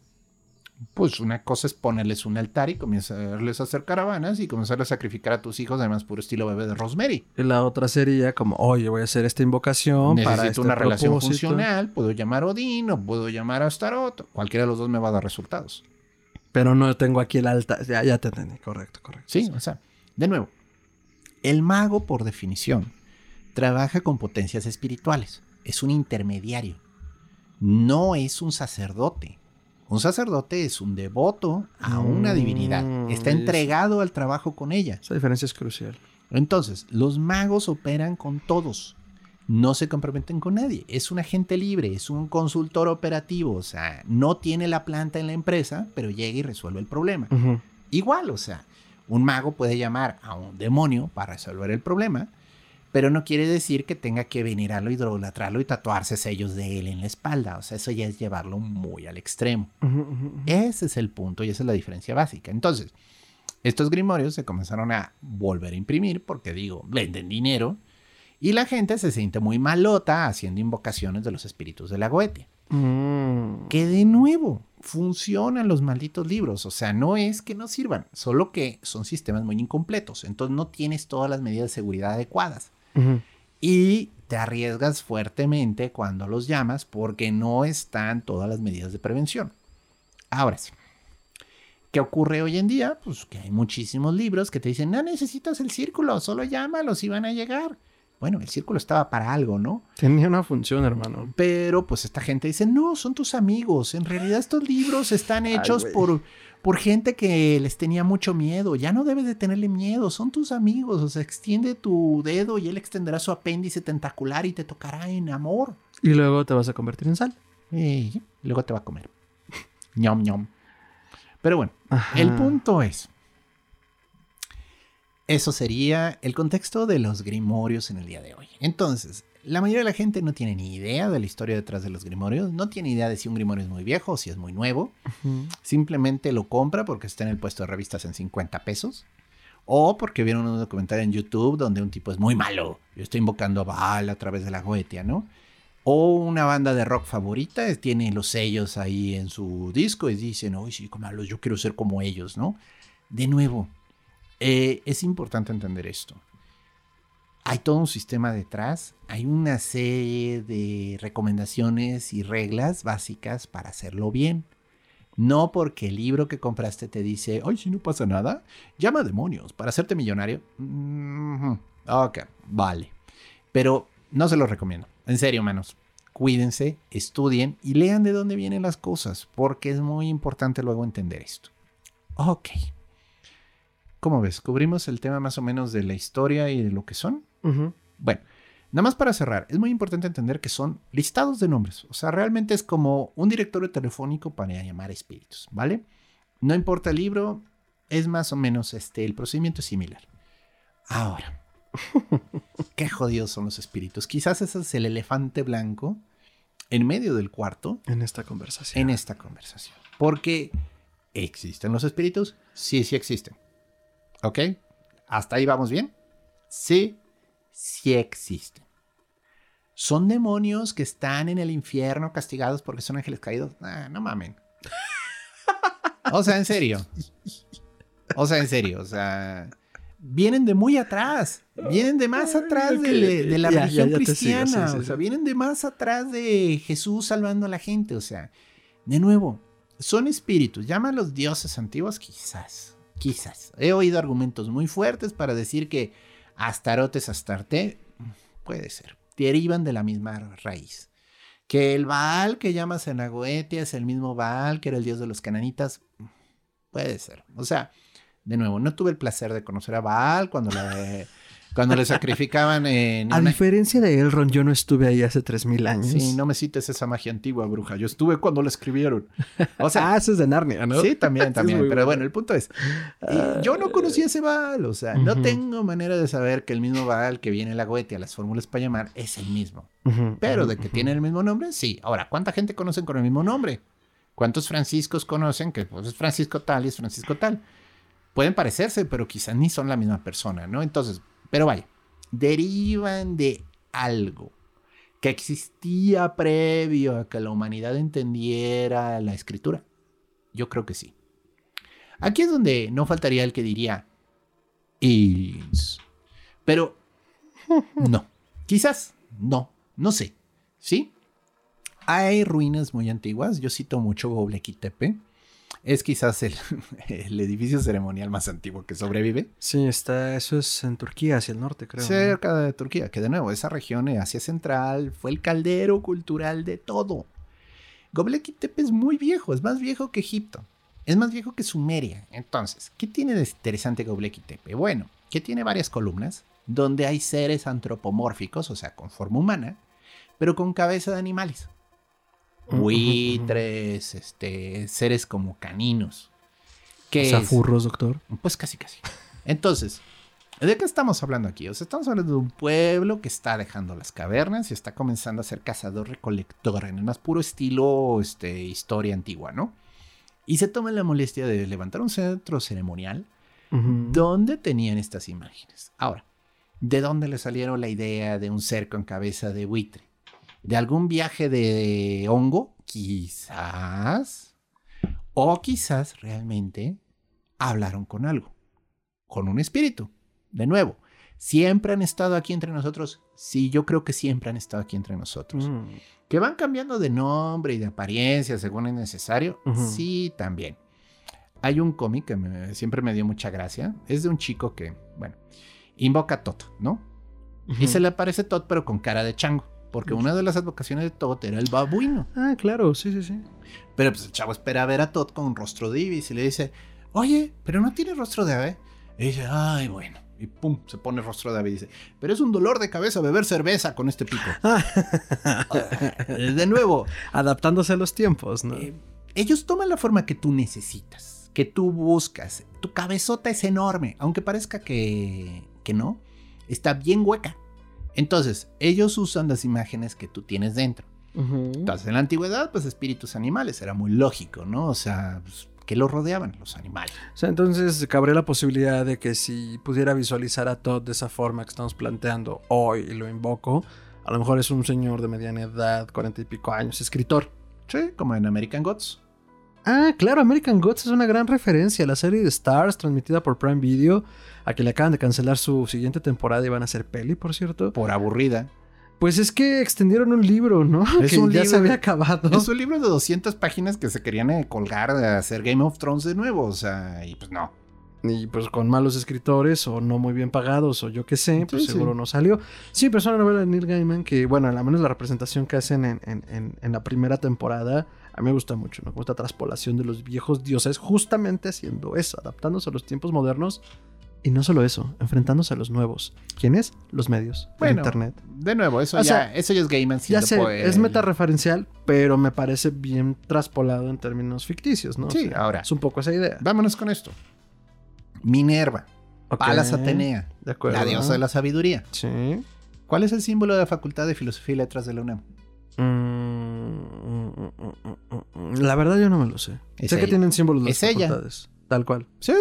pues una cosa es ponerles un altar y comenzarles a hacer caravanas y comenzar a sacrificar a tus hijos, además puro estilo bebé de Rosemary. Y La otra sería como, oye, voy a hacer esta invocación para Necesito este una relación funcional, puedo llamar a Odín o puedo llamar a Astaroth. Cualquiera de los dos me va a dar resultados. Pero no tengo aquí el altar. Ya, ya te entendí, correcto, correcto. Sí, o sea, de nuevo, el mago por definición trabaja con potencias espirituales, es un intermediario, no es un sacerdote. Un sacerdote es un devoto a una Mm, divinidad, está es- entregado al trabajo con ella. Esa diferencia es crucial. Entonces, los magos operan con todos. No se comprometen con nadie. Es un agente libre, es un consultor operativo. O sea, no tiene la planta en la empresa, pero llega y resuelve el problema. Igual, o sea, un mago puede llamar a un demonio para resolver el problema, pero no quiere decir que tenga que venerarlo, idolatrarlo y tatuarse sellos de él en la espalda. O sea, eso ya es llevarlo muy al extremo. Ese es el punto y esa es la diferencia básica. Entonces, estos grimorios se comenzaron a volver a imprimir porque, digo, venden dinero y la gente se siente muy malota haciendo invocaciones de los espíritus de la goetia. Mm. Que de nuevo, funcionan los malditos libros. O sea, no es que no sirvan, solo que son sistemas muy incompletos. Entonces no tienes todas las medidas de seguridad adecuadas. Ujú. Y te arriesgas fuertemente cuando los llamas porque no están todas las medidas de prevención. Ahora sí. ¿Qué ocurre hoy en día? Pues que hay muchísimos libros que te dicen, no necesitas el círculo, solo llámalos y van a llegar. Bueno, el círculo estaba para algo, ¿no? Tenía una función, hermano. Pero pues esta gente dice, no, son tus amigos. En realidad estos libros están hechos por, por gente que les tenía mucho miedo. Ya no debes de tenerle miedo, son tus amigos. O sea, extiende tu dedo y él extenderá su apéndice tentacular y te tocará en amor. Y luego te vas a convertir en sal. Y luego te va a comer. *laughs* ñom, ñom. Pero bueno, el punto es, eso sería el contexto de los grimorios en el día de hoy. Entonces, la mayoría de la gente no tiene ni idea de la historia detrás de los grimorios, no tiene idea de si un grimorio es muy viejo o si es muy nuevo. Simplemente lo compra porque está en el puesto de revistas en 50 pesos. O porque vieron un documental en YouTube donde un tipo es muy malo. Yo estoy invocando a Baal a través de la goetia, ¿no? O una banda de rock favorita tiene los sellos ahí en su disco y dicen, oye, sí, como yo quiero ser como ellos, ¿no? De nuevo, eh, es importante entender esto. Hay todo un sistema detrás, hay una serie de recomendaciones y reglas básicas para hacerlo bien. No porque el libro que compraste te dice, ay, si no pasa nada, llama a demonios para hacerte millonario. Ok, vale. Pero no se lo recomiendo. En serio, menos. Cuídense, estudien y lean de dónde vienen las cosas, porque es muy importante luego entender esto. Ok. ¿Cómo ves? ¿Cubrimos el tema más o menos de la historia y de lo que son? Bueno, nada más para cerrar, es muy importante entender que son listados de nombres. O sea, realmente es como un directorio telefónico para llamar espíritus, ¿vale? No importa el libro, es más o menos este, el procedimiento es similar. Ahora, *laughs* qué jodidos son los espíritus. Quizás ese es el elefante blanco en medio del cuarto. En esta conversación. En esta conversación. Porque, ¿existen los espíritus? Sí, sí existen. ¿Ok? ¿Hasta ahí vamos bien? Sí, sí existen. ¿Son demonios que están en el infierno castigados porque son ángeles caídos? Ah, no mamen. O sea, en serio. O sea, en serio. O sea, vienen de muy atrás. Vienen de más atrás de, la religión cristiana. o sea, vienen de más atrás de Jesús salvando a la gente. O sea, de nuevo, son espíritus. Llámalos dioses antiguos, quizás. Quizás. He oído argumentos muy fuertes para decir que Astarote es Astarte. Puede ser. Derivan de la misma raíz. Que el Baal que llamas en la Goetia es el mismo Baal que era el dios de los cananitas. Puede ser. O sea, de nuevo, no tuve el placer de conocer a Baal cuando la *laughs* cuando le sacrificaban en... *laughs* A diferencia de Elrond, yo no estuve ahí hace 3000 años. Sí, no me cites esa magia antigua, bruja. Yo estuve cuando la escribieron. O sea, *laughs* ah, eso es de Narnia, ¿no? Sí, también, *laughs* también. Pero bueno. el punto es, yo no conocí ese Baal. O sea, no tengo manera de saber que el mismo Baal que viene en la Goetia, las fórmulas para llamar, es el mismo. Pero de que tiene el mismo nombre, sí. Ahora, ¿cuánta gente conocen con el mismo nombre? ¿Cuántos Franciscos conocen que pues, es Francisco tal y es Francisco tal? Pueden parecerse, pero quizás ni son la misma persona, ¿no? Entonces, pero vaya, derivan de algo que existía previo a que la humanidad entendiera la escritura. Yo creo que sí. Aquí es donde no faltaría el que diría is. Pero *laughs* no. Quizás no. No sé. ¿Sí? Hay ruinas muy antiguas. Yo cito mucho Göbekli Tepe es quizás *laughs* el, edificio ceremonial más antiguo que sobrevive. Sí, está, eso es en Turquía, hacia el norte, creo. Cerca de Turquía, que de nuevo, esa región Asia Central fue el caldero cultural de todo. Göbekli Tepe es muy viejo, es más viejo que Egipto, es más viejo que Sumeria. Entonces, ¿qué tiene de interesante Göbekli Tepe? Bueno, que tiene varias columnas donde hay seres antropomórficos, o sea, con forma humana, pero con cabeza de animales buitres, este, seres como caninos. ¿Qué o furros, doctor. Pues casi, casi. Entonces, ¿de qué estamos hablando aquí? O sea, estamos hablando de un pueblo que está dejando las cavernas y está comenzando a ser cazador-recolector en el más puro estilo este, historia antigua, ¿no? Y se toma la molestia de levantar un centro ceremonial donde tenían estas imágenes. Ahora, ¿de dónde le salieron la idea de un cerco en cabeza de buitre? De algún viaje de hongo, quizás, o quizás realmente hablaron con algo, con un espíritu. De nuevo, ¿siempre han estado aquí entre nosotros? Sí, yo creo que siempre han estado aquí entre nosotros. Mm. ¿Que van cambiando de nombre y de apariencia según es necesario? Sí, también. hay un cómic que me- siempre me dio mucha gracia. Es de un chico que, bueno, invoca a Todd, ¿no? Y se le aparece Todd, pero con cara de chango. Porque una de las advocaciones de Todd era el babuino. Ah, claro, sí, sí, sí. Pero pues el chavo espera ver a Todd con rostro de Ibis y le dice, oye, pero no tiene rostro de ave. Y dice, ay, bueno. Y pum, se pone rostro de ave y dice, pero es un dolor de cabeza beber cerveza con este pico. *laughs* de nuevo, Adaptándose a los tiempos, ¿no? eh, ellos toman la forma que tú necesitas, que tú buscas. Tu cabezota es enorme, aunque parezca que, que no, está bien hueca. Entonces, ellos usan las imágenes que tú tienes dentro. Ujú. Entonces, en la antigüedad, pues espíritus animales, era muy lógico, ¿no? O sea, pues, ¿qué los rodeaban? Los animales. O sea, entonces cabría la posibilidad de que si pudiera visualizar a Todd de esa forma que estamos planteando hoy y lo invoco, a lo mejor es un señor de mediana edad, cuarenta y pico años, escritor. Sí, como en American Gods. Ah, claro, American Gods es una gran referencia. La serie de Stars, transmitida por Prime Video, a que le acaban de cancelar su siguiente temporada y van a hacer peli, por cierto. Por aburrida. Pues es que extendieron un libro, ¿no? Es *laughs* que un ya se libro. había acabado. Es un libro de 200 páginas que se querían eh, colgar de hacer Game of Thrones de nuevo. O sea, y pues no. Y pues con malos escritores o no muy bien pagados o yo qué sé, pues Sí, sí. seguro no salió. Sí, pero es una novela de Neil Gaiman que, bueno, al menos la representación que hacen en, en- en- en la primera temporada, a mí me gusta mucho, ¿no? Como esta traspolación de los viejos dioses, justamente haciendo eso, adaptándose a los tiempos modernos. Y no solo eso, enfrentándose a los nuevos. ¿Quiénes? Los medios, el Bueno, internet. De nuevo, eso, O ya, sea, eso ya es Gaiman Ya sé, poe- es metareferencial, pero me parece bien traspolado en términos ficticios, ¿no? O Sí, sea, ahora. Es un poco esa idea. Vámonos con esto. Minerva, Ok, Palas Atenea, De acuerdo. la diosa de la sabiduría. Sí. ¿Cuál es el símbolo de la Facultad de Filosofía y Letras de la UNAM? Mm, mm, mm, mm. La verdad yo no me lo sé. Es sé que tienen símbolos de Es las ella. facultades. Tal cual. Sí.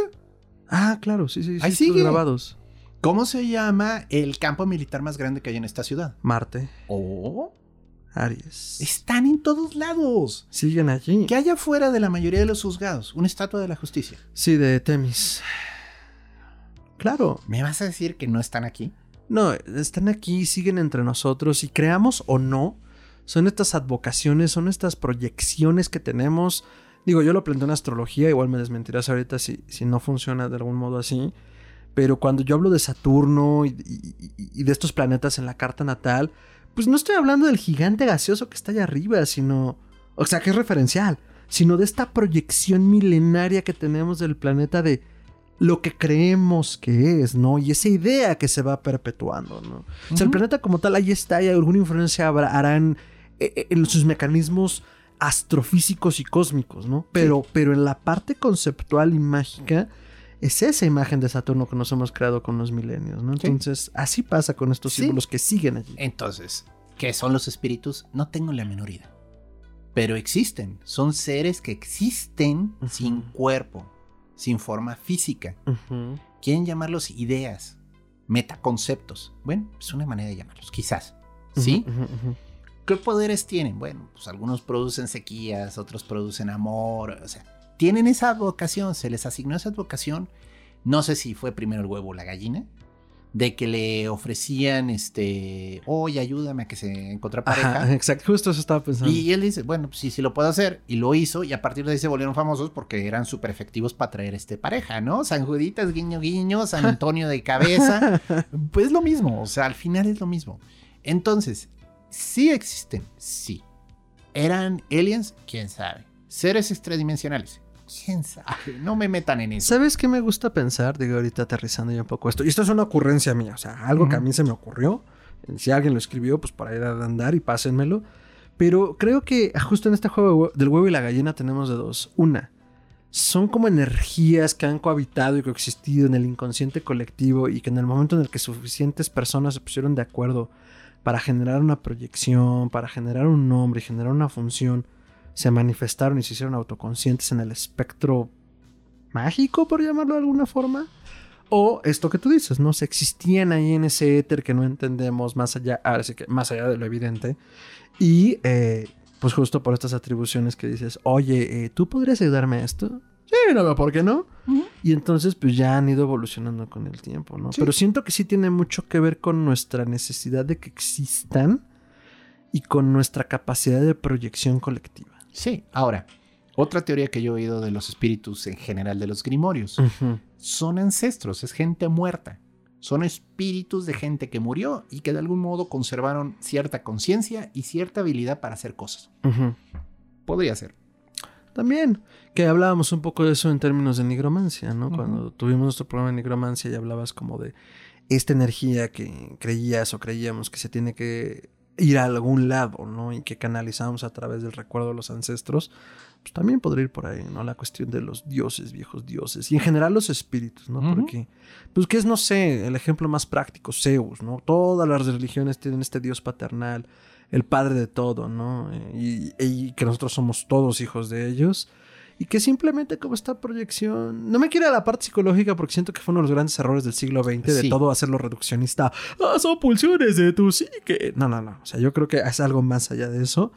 Ah, claro, sí, sí. sí Ahí sigue. grabados. ¿Cómo se llama el campo militar más grande que hay en esta ciudad? Marte, Oh, Aries. están en todos lados. Siguen allí. ¿Qué hay afuera de la mayoría de los juzgados? Una estatua de la justicia. Sí, de Temis. Claro. ¿Me vas a decir que no están aquí? No, están aquí, siguen entre nosotros y creamos o no, son estas advocaciones, son estas proyecciones que tenemos. Digo, yo lo planteo en astrología, igual me desmentirás ahorita si, si no funciona de algún modo así. Pero cuando yo hablo de Saturno y, y- y- y de estos planetas en la carta natal, pues no estoy hablando del gigante gaseoso que está allá arriba, sino. O sea, que es referencial, sino de esta proyección milenaria que tenemos del planeta de lo que creemos que es, ¿no? Y esa idea que se va perpetuando, ¿no? O sea, el planeta como tal ahí está y alguna influencia harán eh, eh, en sus mecanismos astrofísicos y cósmicos, ¿no? Pero, pero en la parte conceptual y mágica es esa imagen de Saturno que nos hemos creado con los milenios, ¿no? Sí. Entonces, así pasa con estos Sí. símbolos que siguen allí. Entonces, ¿qué son los espíritus? No tengo la menor idea. Pero existen. Son seres que existen sin cuerpo, sin forma física. Ujú. Quieren llamarlos ideas, metaconceptos. Bueno, es una manera de llamarlos, quizás. ¿Sí? Ujú. ¿Qué poderes tienen? Bueno, pues algunos producen sequías, otros producen amor, o sea, tienen esa vocación, se les asignó esa vocación. No sé si fue primero el huevo o la gallina, de que le ofrecían, este, oye, ayúdame a que se encontrara pareja. Ajá, *laughs* exacto, justo eso estaba pensando. Y él dice, bueno, pues sí, sí lo puedo hacer. Y lo hizo, y a partir de ahí se volvieron famosos porque eran súper efectivos para traer este pareja, ¿no? San Juditas, guiño, guiño, San *laughs* Antonio de cabeza. Pues es lo mismo, o sea, al final es lo mismo. Entonces, sí existen, sí. ¿Eran aliens? ¿Quién sabe? ¿Seres extradimensionales? ¿Quién sabe? No me metan en eso. ¿Sabes qué me gusta pensar? Digo, ahorita aterrizando ya un poco esto. Y esto es una ocurrencia mía, o sea, algo que a mí se me ocurrió. Si alguien lo escribió, pues para ir a andar y pásenmelo. Pero creo que justo en este juego del huevo y la gallina tenemos de dos. Una, son como energías que han cohabitado y coexistido en el inconsciente colectivo y que en el momento en el que suficientes personas se pusieron de acuerdo para generar una proyección, para generar un nombre y generar una función, se manifestaron y se hicieron autoconscientes en el espectro mágico, por llamarlo de alguna forma. O esto que tú dices, ¿no? Se existían ahí en ese éter que no entendemos más allá, ahora sí que más allá de lo evidente. Y eh, pues justo por estas atribuciones que dices, oye, eh, ¿tú podrías ayudarme a esto? Sí, no veo por qué no. Y entonces pues ya han ido evolucionando con el tiempo, ¿no? Sí. Pero siento que sí tiene mucho que ver con nuestra necesidad de que existan y con nuestra capacidad de proyección colectiva. Sí, ahora, Otra teoría que yo he oído de los espíritus en general de los grimorios Ujú. son ancestros, es gente muerta. Son espíritus de gente que murió y que de algún modo conservaron cierta conciencia y cierta habilidad para hacer cosas. Ujú. Podría ser. También, que hablábamos un poco de eso en términos de nigromancia, ¿no? Cuando tuvimos nuestro programa de nigromancia y hablabas como de esta energía que creías o creíamos que se tiene que ir a algún lado, ¿no? Y que canalizamos a través del recuerdo de los ancestros, pues también podría ir por ahí, ¿no? La cuestión de los dioses, viejos dioses, y en general los espíritus, ¿no? Porque, pues, que es, no sé, el ejemplo más práctico, Zeus, ¿no? Todas las religiones tienen este dios paternal, el padre de todo, ¿no? Y, y que nosotros somos todos hijos de ellos. Y que simplemente como esta proyección... No me quiero a la parte psicológica porque siento que fue uno de los grandes errores del siglo XX de Sí. todo hacerlo reduccionista. Ah, son pulsiones de tu psique. No, no, no. O sea, yo creo que es algo más allá de eso.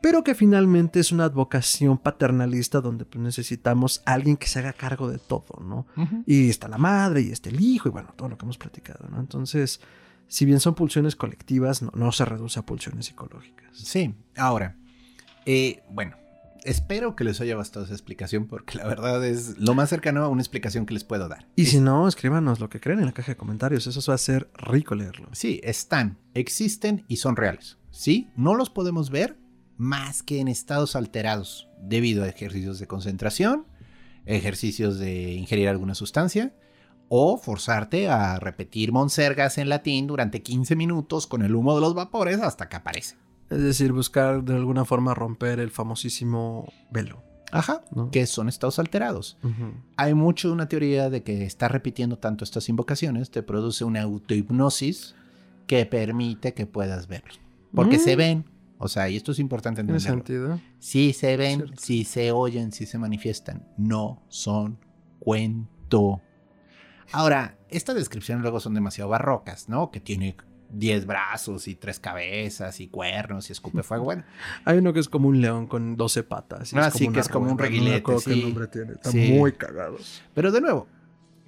Pero que finalmente es una advocación paternalista donde pues, necesitamos a alguien que se haga cargo de todo, ¿no? Y está la madre y está el hijo y bueno, todo lo que hemos platicado, ¿no? Entonces, si bien son pulsiones colectivas, no, no se reduce a pulsiones psicológicas. Sí, ahora, eh, bueno, espero que les haya bastado esa explicación porque la verdad es lo más cercano a una explicación que les puedo dar. Y si no, escríbanos lo que creen en la caja de comentarios. Eso va a ser rico leerlo. Sí, están, existen y son reales. Sí, no los podemos ver más que en estados alterados debido a ejercicios de concentración, ejercicios de ingerir alguna sustancia o forzarte a repetir monsergas en latín durante 15 minutos con el humo de los vapores hasta que aparece. Es decir, buscar de alguna forma romper el famosísimo velo. Ajá, ¿no? que son estados alterados. Hay mucho una teoría de que estar repitiendo tanto estas invocaciones te produce una autohipnosis que permite que puedas verlos. Porque Mm. se ven, o sea, y esto es importante ¿Tiene entenderlo. sentido? Sí se ven, sí se oyen, sí se manifiestan. No son cuento. Ahora, estas descripciones luego son demasiado barrocas, ¿no? Que tiene 10 brazos y tres cabezas y cuernos y escupe fuego. Bueno, *laughs* Hay uno que es como un león con 12 patas. y Ah, sí, una que es como un no reguilete, acuerdo qué sí. nombre tiene. Está Sí. muy cagado. Pero de nuevo,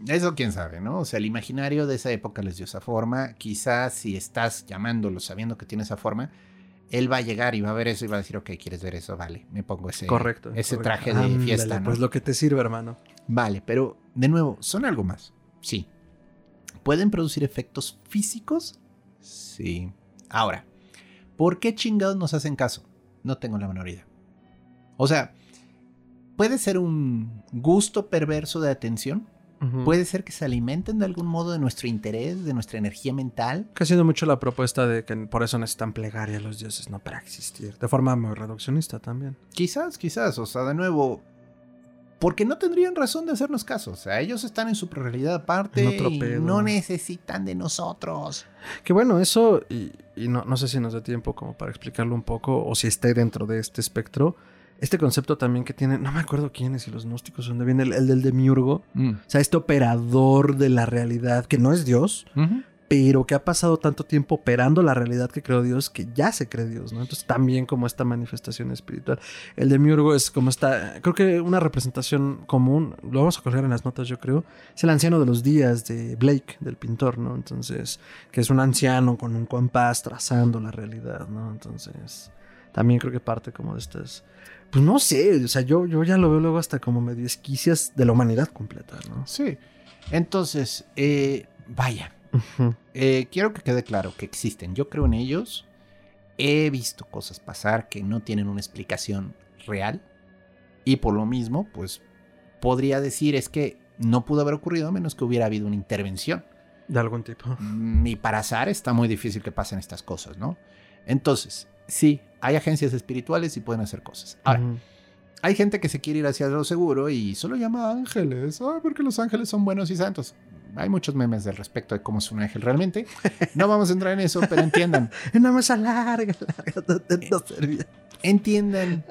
eso quién sabe, ¿no? O sea, el imaginario de esa época les dio esa forma. Quizás si estás llamándolo sabiendo que tiene esa forma, él va a llegar y va a ver eso y va a decir, ok, ¿quieres ver eso? Vale, me pongo ese, Correcto. ese correcto. traje de fiesta, ¿no? Pues lo que te sirve, hermano. Vale, pero de nuevo, ¿son algo más? Sí. ¿Pueden producir efectos físicos? Sí. Ahora, ¿por qué chingados nos hacen caso? No tengo la menor idea. O sea, ¿puede ser un gusto perverso de atención? ¿Puede ser que se alimenten de algún modo de nuestro interés, de nuestra energía mental? Que ha sido mucho la propuesta de que por eso necesitan plegaria a los dioses, no para existir. De forma muy reduccionista también. Quizás, quizás. O sea, de nuevo, porque no tendrían razón de hacernos caso. O sea, ellos están en su realidad aparte y pedo. no necesitan de nosotros. Que bueno, eso, y, y no, no sé si nos da tiempo como para explicarlo un poco, o si esté dentro de este espectro. Este concepto también que tiene, no me acuerdo quién es, si los gnósticos, donde viene el, el del demiurgo. O sea, este operador de la realidad, que no es Dios, Ujú. Pero que ha pasado tanto tiempo operando la realidad que creó Dios, que ya se cree Dios, ¿no? Entonces también como esta manifestación espiritual. El demiurgo es como esta, creo que una representación común, lo vamos a colgar en las notas yo creo, es el anciano de los días de Blake, del pintor, ¿no? Entonces, que es un anciano con un compás trazando la realidad, ¿no? Entonces, también creo que parte como de estas... Pues no sé, o sea, yo, yo ya lo veo luego hasta como medio esquicias de la humanidad completa, ¿no? Sí. Entonces, eh, vaya, Eh, quiero que quede claro que existen. Yo creo en ellos. He visto cosas pasar que no tienen una explicación real. Y por lo mismo, pues podría decir es que no pudo haber ocurrido a menos que hubiera habido una intervención. De algún tipo. Mm, Y para azar está muy difícil que pasen estas cosas, ¿no? Entonces, sí, hay agencias espirituales y pueden hacer cosas. Ahora, hay gente que se quiere ir hacia lo seguro y solo llama a ángeles. Ay, porque los ángeles son buenos y santos. Hay muchos memes al respecto de cómo es un ángel realmente. No vamos a entrar en eso, pero entiendan. *laughs* Una mesa larga, larga, no, no. Entiendan.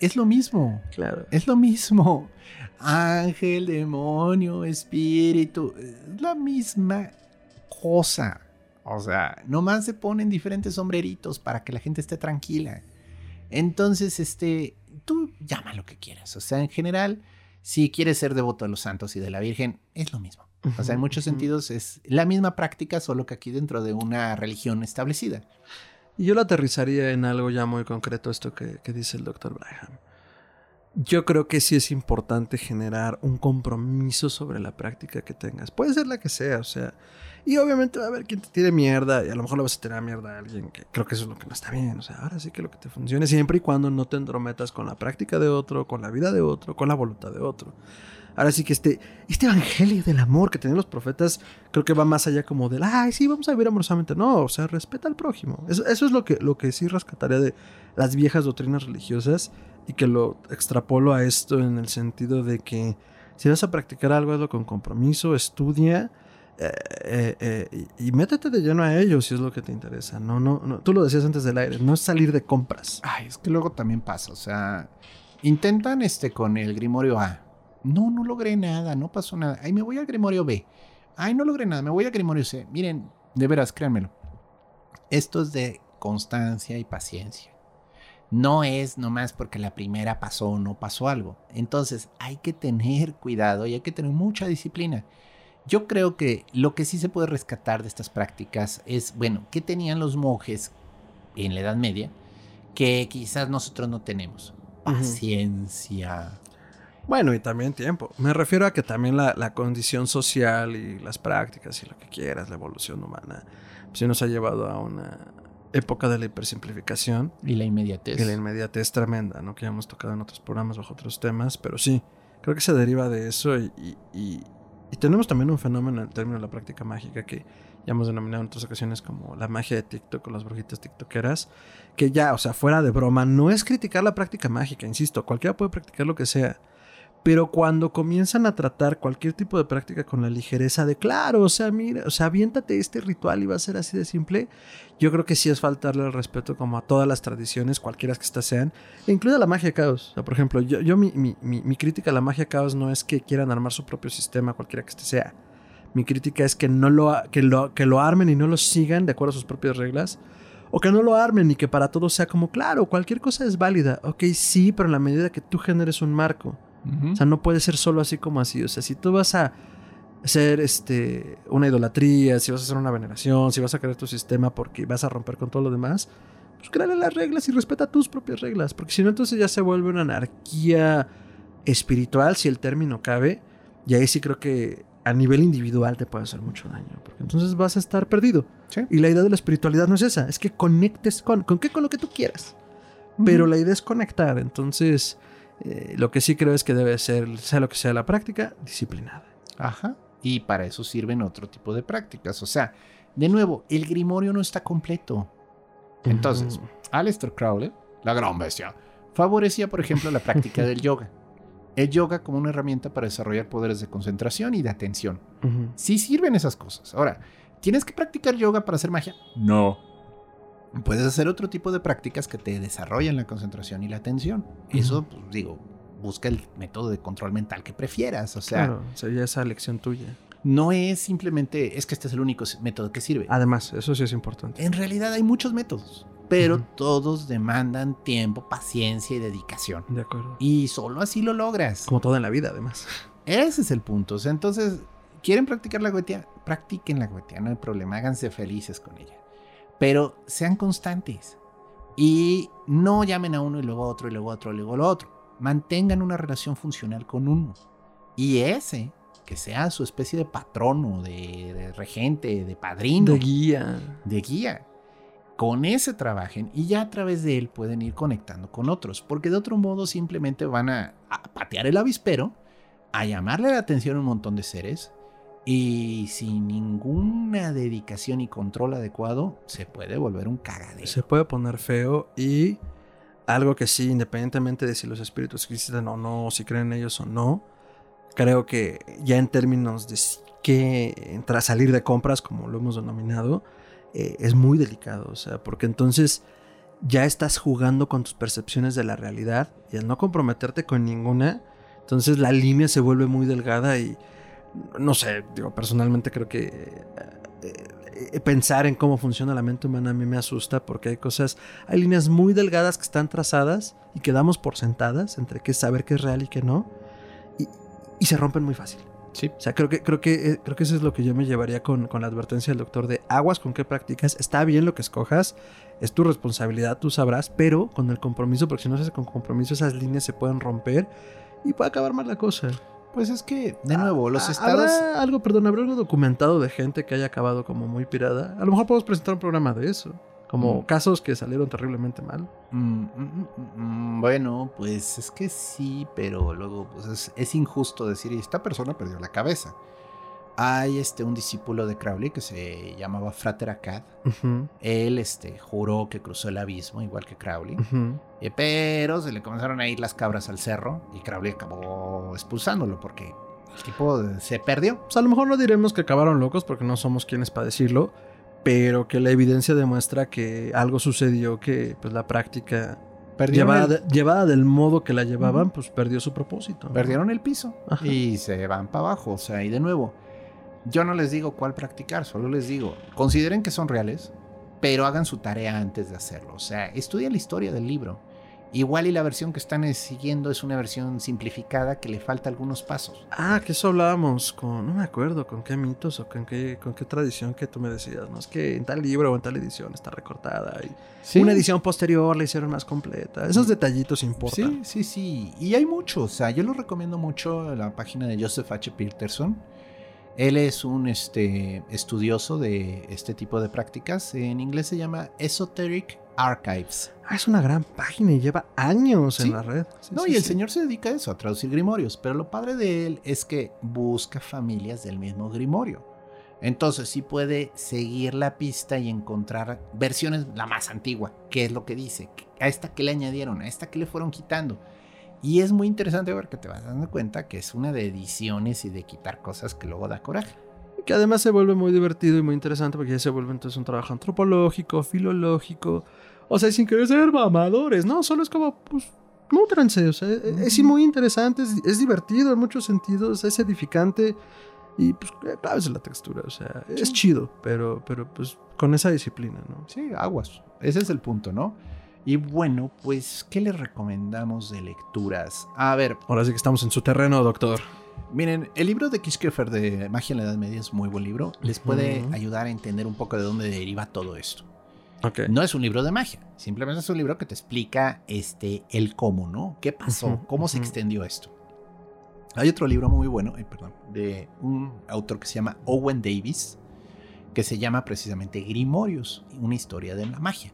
Es lo mismo. claro. Es lo mismo. Ángel, demonio, espíritu. Es la misma cosa. O sea, nomás se ponen diferentes sombreritos para que la gente esté tranquila. Entonces, este, tú llama lo que quieras. O sea, en general, si quieres ser devoto de los santos y de la Virgen, es lo mismo. O sea, en muchos sentidos es la misma práctica, solo que aquí dentro de una religión establecida. Y yo lo aterrizaría en algo ya muy concreto, esto que, que dice el doctor Braham. yo creo que sí es importante generar un compromiso sobre la práctica que tengas. Puede ser la que sea, o sea. Y obviamente va a haber quien te tire mierda y a lo mejor le vas a tirar mierda a alguien que creo que eso es lo que no está bien. O sea, ahora sí que lo que te funcione siempre y cuando no te entrometas con la práctica de otro, con la vida de otro, con la voluntad de otro. Ahora sí que este, este evangelio del amor que tienen los profetas, creo que va más allá como del, ay, sí, vamos a vivir amorosamente. No, o sea, respeta al prójimo. Eso, eso es lo que, lo que sí rescataría de las viejas doctrinas religiosas y que lo extrapolo a esto en el sentido de que si vas a practicar algo, hazlo con compromiso, estudia eh, eh, eh, y, métete de lleno a ello si es lo que te interesa. No, no, no, tú lo decías antes del aire, no es salir de compras. Ay, es que luego también pasa, o sea, intentan este con el Grimorio A. No, no logré nada, no pasó nada. Ay, me voy al Grimorio B. Ay, no logré nada, me voy al Grimorio C. Miren, de veras, créanmelo. Esto es de constancia y paciencia. No es nomás porque la primera pasó o no pasó algo. Entonces hay que tener cuidado y hay que tener mucha disciplina. Yo creo que lo que sí se puede rescatar de estas prácticas es, bueno, ¿qué tenían los monjes en la Edad Media que quizás nosotros no tenemos? Paciencia. Bueno, y también tiempo. Me refiero a que también la, condición social y las prácticas y lo que quieras, la evolución humana, pues sí nos ha llevado a una, época de la hipersimplificación. Y la inmediatez. Y la inmediatez tremenda, ¿no? Que ya hemos tocado en otros programas bajo otros temas, pero sí, creo que se deriva de eso y, y, tenemos también un fenómeno en términos de la práctica mágica que ya hemos denominado en otras ocasiones como la magia de TikTok o las brujitas tiktokeras, que ya, o sea, fuera de broma, no es criticar la práctica mágica, insisto, cualquiera puede practicar lo que sea, pero cuando comienzan a tratar cualquier tipo de práctica con la ligereza de, claro, o sea, mira, o sea, aviéntate este ritual y va a ser así de simple, yo creo que sí es faltarle el respeto como a todas las tradiciones, cualquiera que estas sean, e incluida la magia caos. O sea, por ejemplo, yo, yo mi, mi, mi, crítica a la magia caos no es que quieran armar su propio sistema, cualquiera que este sea. Mi crítica es que no lo, que lo, que lo armen y no lo sigan de acuerdo a sus propias reglas. O que no lo armen y que para todos sea como, claro, cualquier cosa es válida. Ok, sí, pero en la medida que tú generes un marco o sea, no puede ser solo así como así. O sea, si tú vas a hacer este, una idolatría, si vas a hacer una veneración, si vas a crear tu sistema porque vas a romper con todo lo demás, pues créale las reglas y respeta tus propias reglas. Porque si no, entonces ya se vuelve una anarquía espiritual, si el término cabe. Y ahí sí creo que a nivel individual te puede hacer mucho daño. Porque entonces vas a estar perdido. Y la idea de la espiritualidad no es esa, es que conectes con, ¿con qué? Con lo que tú quieras. Pero la idea es conectar. Entonces, eh, lo que sí creo es que debe ser, sea lo que sea la práctica, disciplinada. Ajá. Y para eso sirven otro tipo de prácticas. O sea, de nuevo, el grimorio no está completo. Entonces, Aleister Crowley, la gran bestia, favorecía, por ejemplo, la práctica del *laughs* yoga. El yoga como una herramienta para desarrollar poderes de concentración y de atención. Sí sirven esas cosas. Ahora, ¿tienes que practicar yoga para hacer magia? No. Puedes hacer otro tipo de prácticas que te desarrollen la concentración y la atención. Eso, pues, digo, busca el método de control mental que prefieras. O sea, claro, sería esa lección tuya. No es simplemente, es que este es el único método que sirve. Además, eso sí es importante. En realidad hay muchos métodos, pero todos demandan tiempo, paciencia y dedicación. De acuerdo. Y solo así lo logras. Como todo en la vida, además. *laughs* Ese es el punto. O sea, entonces, ¿quieren practicar la goetía? Practiquen la goetía, no hay problema. Háganse felices con ella. Pero sean constantes y no llamen a uno y luego a otro y luego a otro y luego a otro. Mantengan una relación funcional con uno. Y ese, que sea su especie de patrono, de, de regente, de padrino. De guía. De guía. Con ese trabajen y ya a través de él pueden ir conectando con otros. Porque de otro modo simplemente van a, a patear el avispero, a llamarle la atención a un montón de seres y sin ninguna dedicación y control adecuado, se puede volver un cagadero. Se puede poner feo y algo que sí, independientemente de si los espíritus existen o no, si creen en ellos o no, creo que ya en términos de que entrar salir de compras, como lo hemos denominado, eh, es muy delicado. O sea, porque entonces ya estás jugando con tus percepciones de la realidad y al no comprometerte con ninguna, entonces la línea se vuelve muy delgada y no sé, digo, personalmente creo que eh, eh, pensar en cómo funciona la mente humana a mí me asusta porque hay cosas, hay líneas muy delgadas que están trazadas y que damos por sentadas entre qué saber qué es real y qué no, y, se rompen muy fácil. Sí. O sea, creo que, creo que, eh, creo que eso es lo que yo me llevaría con, con la advertencia del doctor de aguas con qué practicas. Está bien lo que escojas, es tu responsabilidad, tú sabrás, pero con el compromiso, porque si no se hace con compromiso, esas líneas se pueden romper y puede acabar mal la cosa. Pues es que, de nuevo, los Ah, estados... ¿Habrá algo, perdón, habrá algo documentado de gente que haya acabado como muy pirada? A lo mejor podemos presentar un programa de eso. Como Mm. casos que salieron terriblemente mal. Mm, mm, mm, mm, bueno, pues es que sí, pero luego pues es, es injusto decir, esta persona perdió la cabeza. Hay este, un discípulo de Crowley que se llamaba Frater Akkad. Él este, juró que cruzó el abismo, igual que Crowley. Eh, pero se le comenzaron a ir las cabras al cerro y Crowley acabó expulsándolo porque el tipo se perdió. Pues a lo mejor no diremos que acabaron locos porque no somos quienes para decirlo, pero que la evidencia demuestra que algo sucedió que pues la práctica llevada, el, de- llevada del modo que la llevaban, pues perdió su propósito. perdieron el piso Ajá. y se van para abajo. O sea, y de nuevo, yo no les digo cuál practicar, solo les digo, consideren que son reales, pero hagan su tarea antes de hacerlo. O sea, estudien la historia del libro. Igual y la versión que están siguiendo es una versión simplificada que le falta algunos pasos. Ah, que eso hablábamos con, no me acuerdo con qué mitos o con qué, con qué tradición que tú me decías, ¿no? Es que en tal libro o en tal edición está recortada y una edición posterior la hicieron más completa. Esos detallitos importan. Sí, sí, sí. Y hay muchos. O sea, yo lo recomiendo mucho la página de Joseph H. Peterson. Él es un este, estudioso de este tipo de prácticas. En inglés se llama Esoteric Archives. Ah, es una gran página y lleva años Sí. en la red. Sí, No, sí, y el señor se dedica a eso, a traducir grimorios. Pero lo padre de él es que busca familias del mismo grimorio. Entonces sí puede seguir la pista y encontrar versiones, la más antigua, qué es lo que dice, a esta que le añadieron, a esta que le fueron quitando. Y es muy interesante ver que te vas dando cuenta que es una de ediciones y de quitar cosas que luego da coraje. Que además se vuelve muy divertido y muy interesante porque ya se vuelve entonces un trabajo antropológico, filológico. O sea, sin querer ser mamadores, ¿no? Solo es como, pues, nútranse. O sea, e- es, muy interesante, es, es divertido en muchos sentidos, es edificante. Y pues, claro, es la textura. O sea, es Sí. chido, pero, pero pues con esa disciplina, ¿no? Sí, aguas. Ese es el punto, ¿no? Y bueno, pues, ¿qué les recomendamos de lecturas? A ver, Ahora sí que estamos en su terreno, doctor. Miren, el libro de Kishkefer de Magia en la Edad Media es muy buen libro. Les puede ayudar a entender un poco de dónde deriva todo esto. Ok. No es un libro de magia, simplemente es un libro que te explica este, el cómo, ¿no? ¿Qué pasó? ¿Cómo se extendió esto? Hay otro libro muy bueno, perdón, de un autor que se llama Owen Davis, que se llama precisamente Grimorius, una historia de la magia.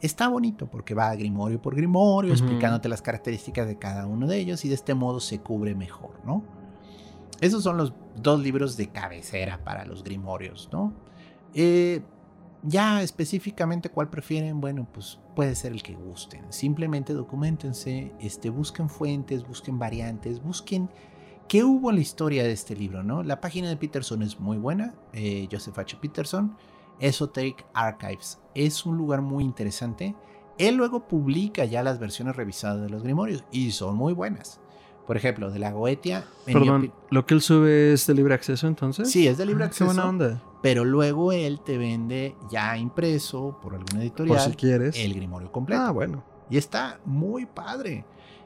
Está bonito porque va grimorio por grimorio, explicándote las características de cada uno de ellos y de este modo se cubre mejor, ¿no? Esos son los dos libros de cabecera para los grimorios, ¿no? Eh, ya específicamente cuál prefieren, bueno, pues puede ser el que gusten. Simplemente documentense, este, busquen fuentes, busquen variantes, busquen qué hubo en la historia de este libro, ¿no? La página de Peterson es muy buena, eh, Joseph H. Peterson, Esoteric Archives. Es un lugar muy interesante. Él luego publica ya las versiones revisadas de los grimorios y son muy buenas. Por ejemplo, de la Goetia. Perdón, ¿lo que él sube es de libre acceso entonces? Sí, es de libre Ah, acceso. Qué buena onda. Pero luego él te vende ya impreso por alguna Por editorial si quieres. el grimorio completo. Ah, bueno. Y está muy padre.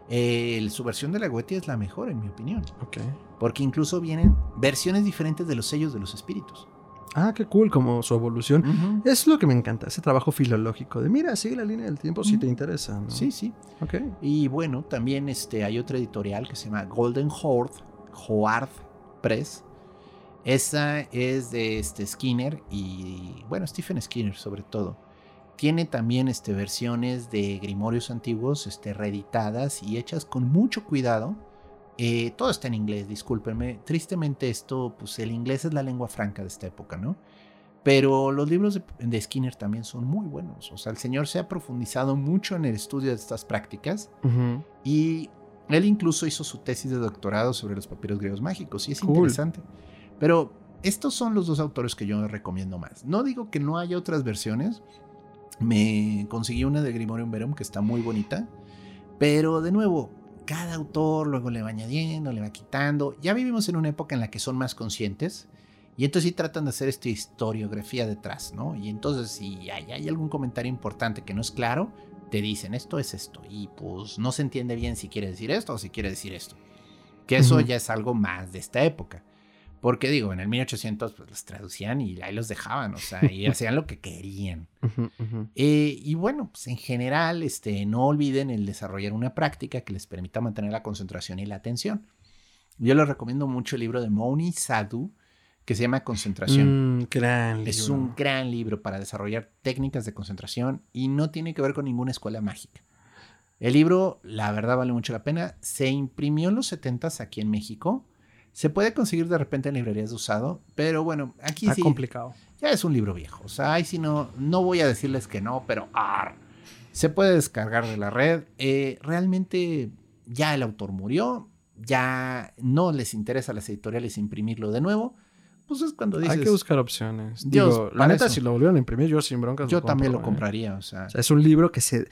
Eh, su versión de la Goetia es la mejor, en mi opinión. Ok. Porque incluso vienen versiones diferentes de los sellos de los espíritus. Ah, qué cool, como su evolución. Es lo que me encanta, ese trabajo filológico de mira, sigue la línea del tiempo si te interesa. ¿no? Sí, sí. Ok. Y bueno, también este, hay otra editorial que se llama Golden Horde, Hoard Press. Esa es de este Skinner y, bueno, Stephen Skinner sobre todo. Tiene también este, versiones de grimorios antiguos este, reeditadas y hechas con mucho cuidado. Eh, todo está en inglés, discúlpenme. Tristemente esto, pues el inglés es la lengua franca de esta época, ¿no? Pero los libros de, de Skinner también son muy buenos. O sea, el señor se ha profundizado mucho en el estudio de estas prácticas Ujú. y él incluso hizo su tesis de doctorado sobre los papiros griegos mágicos y es Cool. interesante. Pero estos son los dos autores que yo recomiendo más. No digo que no haya otras versiones. Me conseguí una de Grimorium Verum que está muy bonita. Pero de nuevo, cada autor luego le va añadiendo, le va quitando. Ya vivimos en una época en la que son más conscientes. Y entonces sí tratan de hacer esta historiografía detrás, ¿no? Y entonces si hay, hay algún comentario importante que no es claro, te dicen esto es esto. Y pues no se entiende bien si quiere decir esto o si quiere decir esto. Que eso ya es algo más de esta época. Porque digo, en el 1800 pues los traducían y ahí los dejaban, o sea, y *laughs* hacían lo que querían. Eh, y bueno, pues en general, este, no olviden el desarrollar una práctica que les permita mantener la concentración y la atención. Yo les recomiendo mucho el libro de Moni Sadhu, que se llama Concentración. Mm, gran Es un gran libro para desarrollar técnicas de concentración y no tiene que ver con ninguna escuela mágica. El libro, la verdad, vale mucho la pena. Se imprimió en los 70s aquí en México se puede conseguir de repente en librerías de usado, pero bueno, aquí Está complicado. Ya es un libro viejo. O sea, ahí sí no, no voy a decirles que no, pero se puede descargar de la red. Eh, realmente ya el autor murió, ya no les interesa a las editoriales imprimirlo de nuevo. Pues es cuando dices. Hay que buscar opciones. Digo, la neta, si lo volvieron a imprimir, yo sin broncas. Yo también lo ¿eh? compraría. O sea. es un libro que se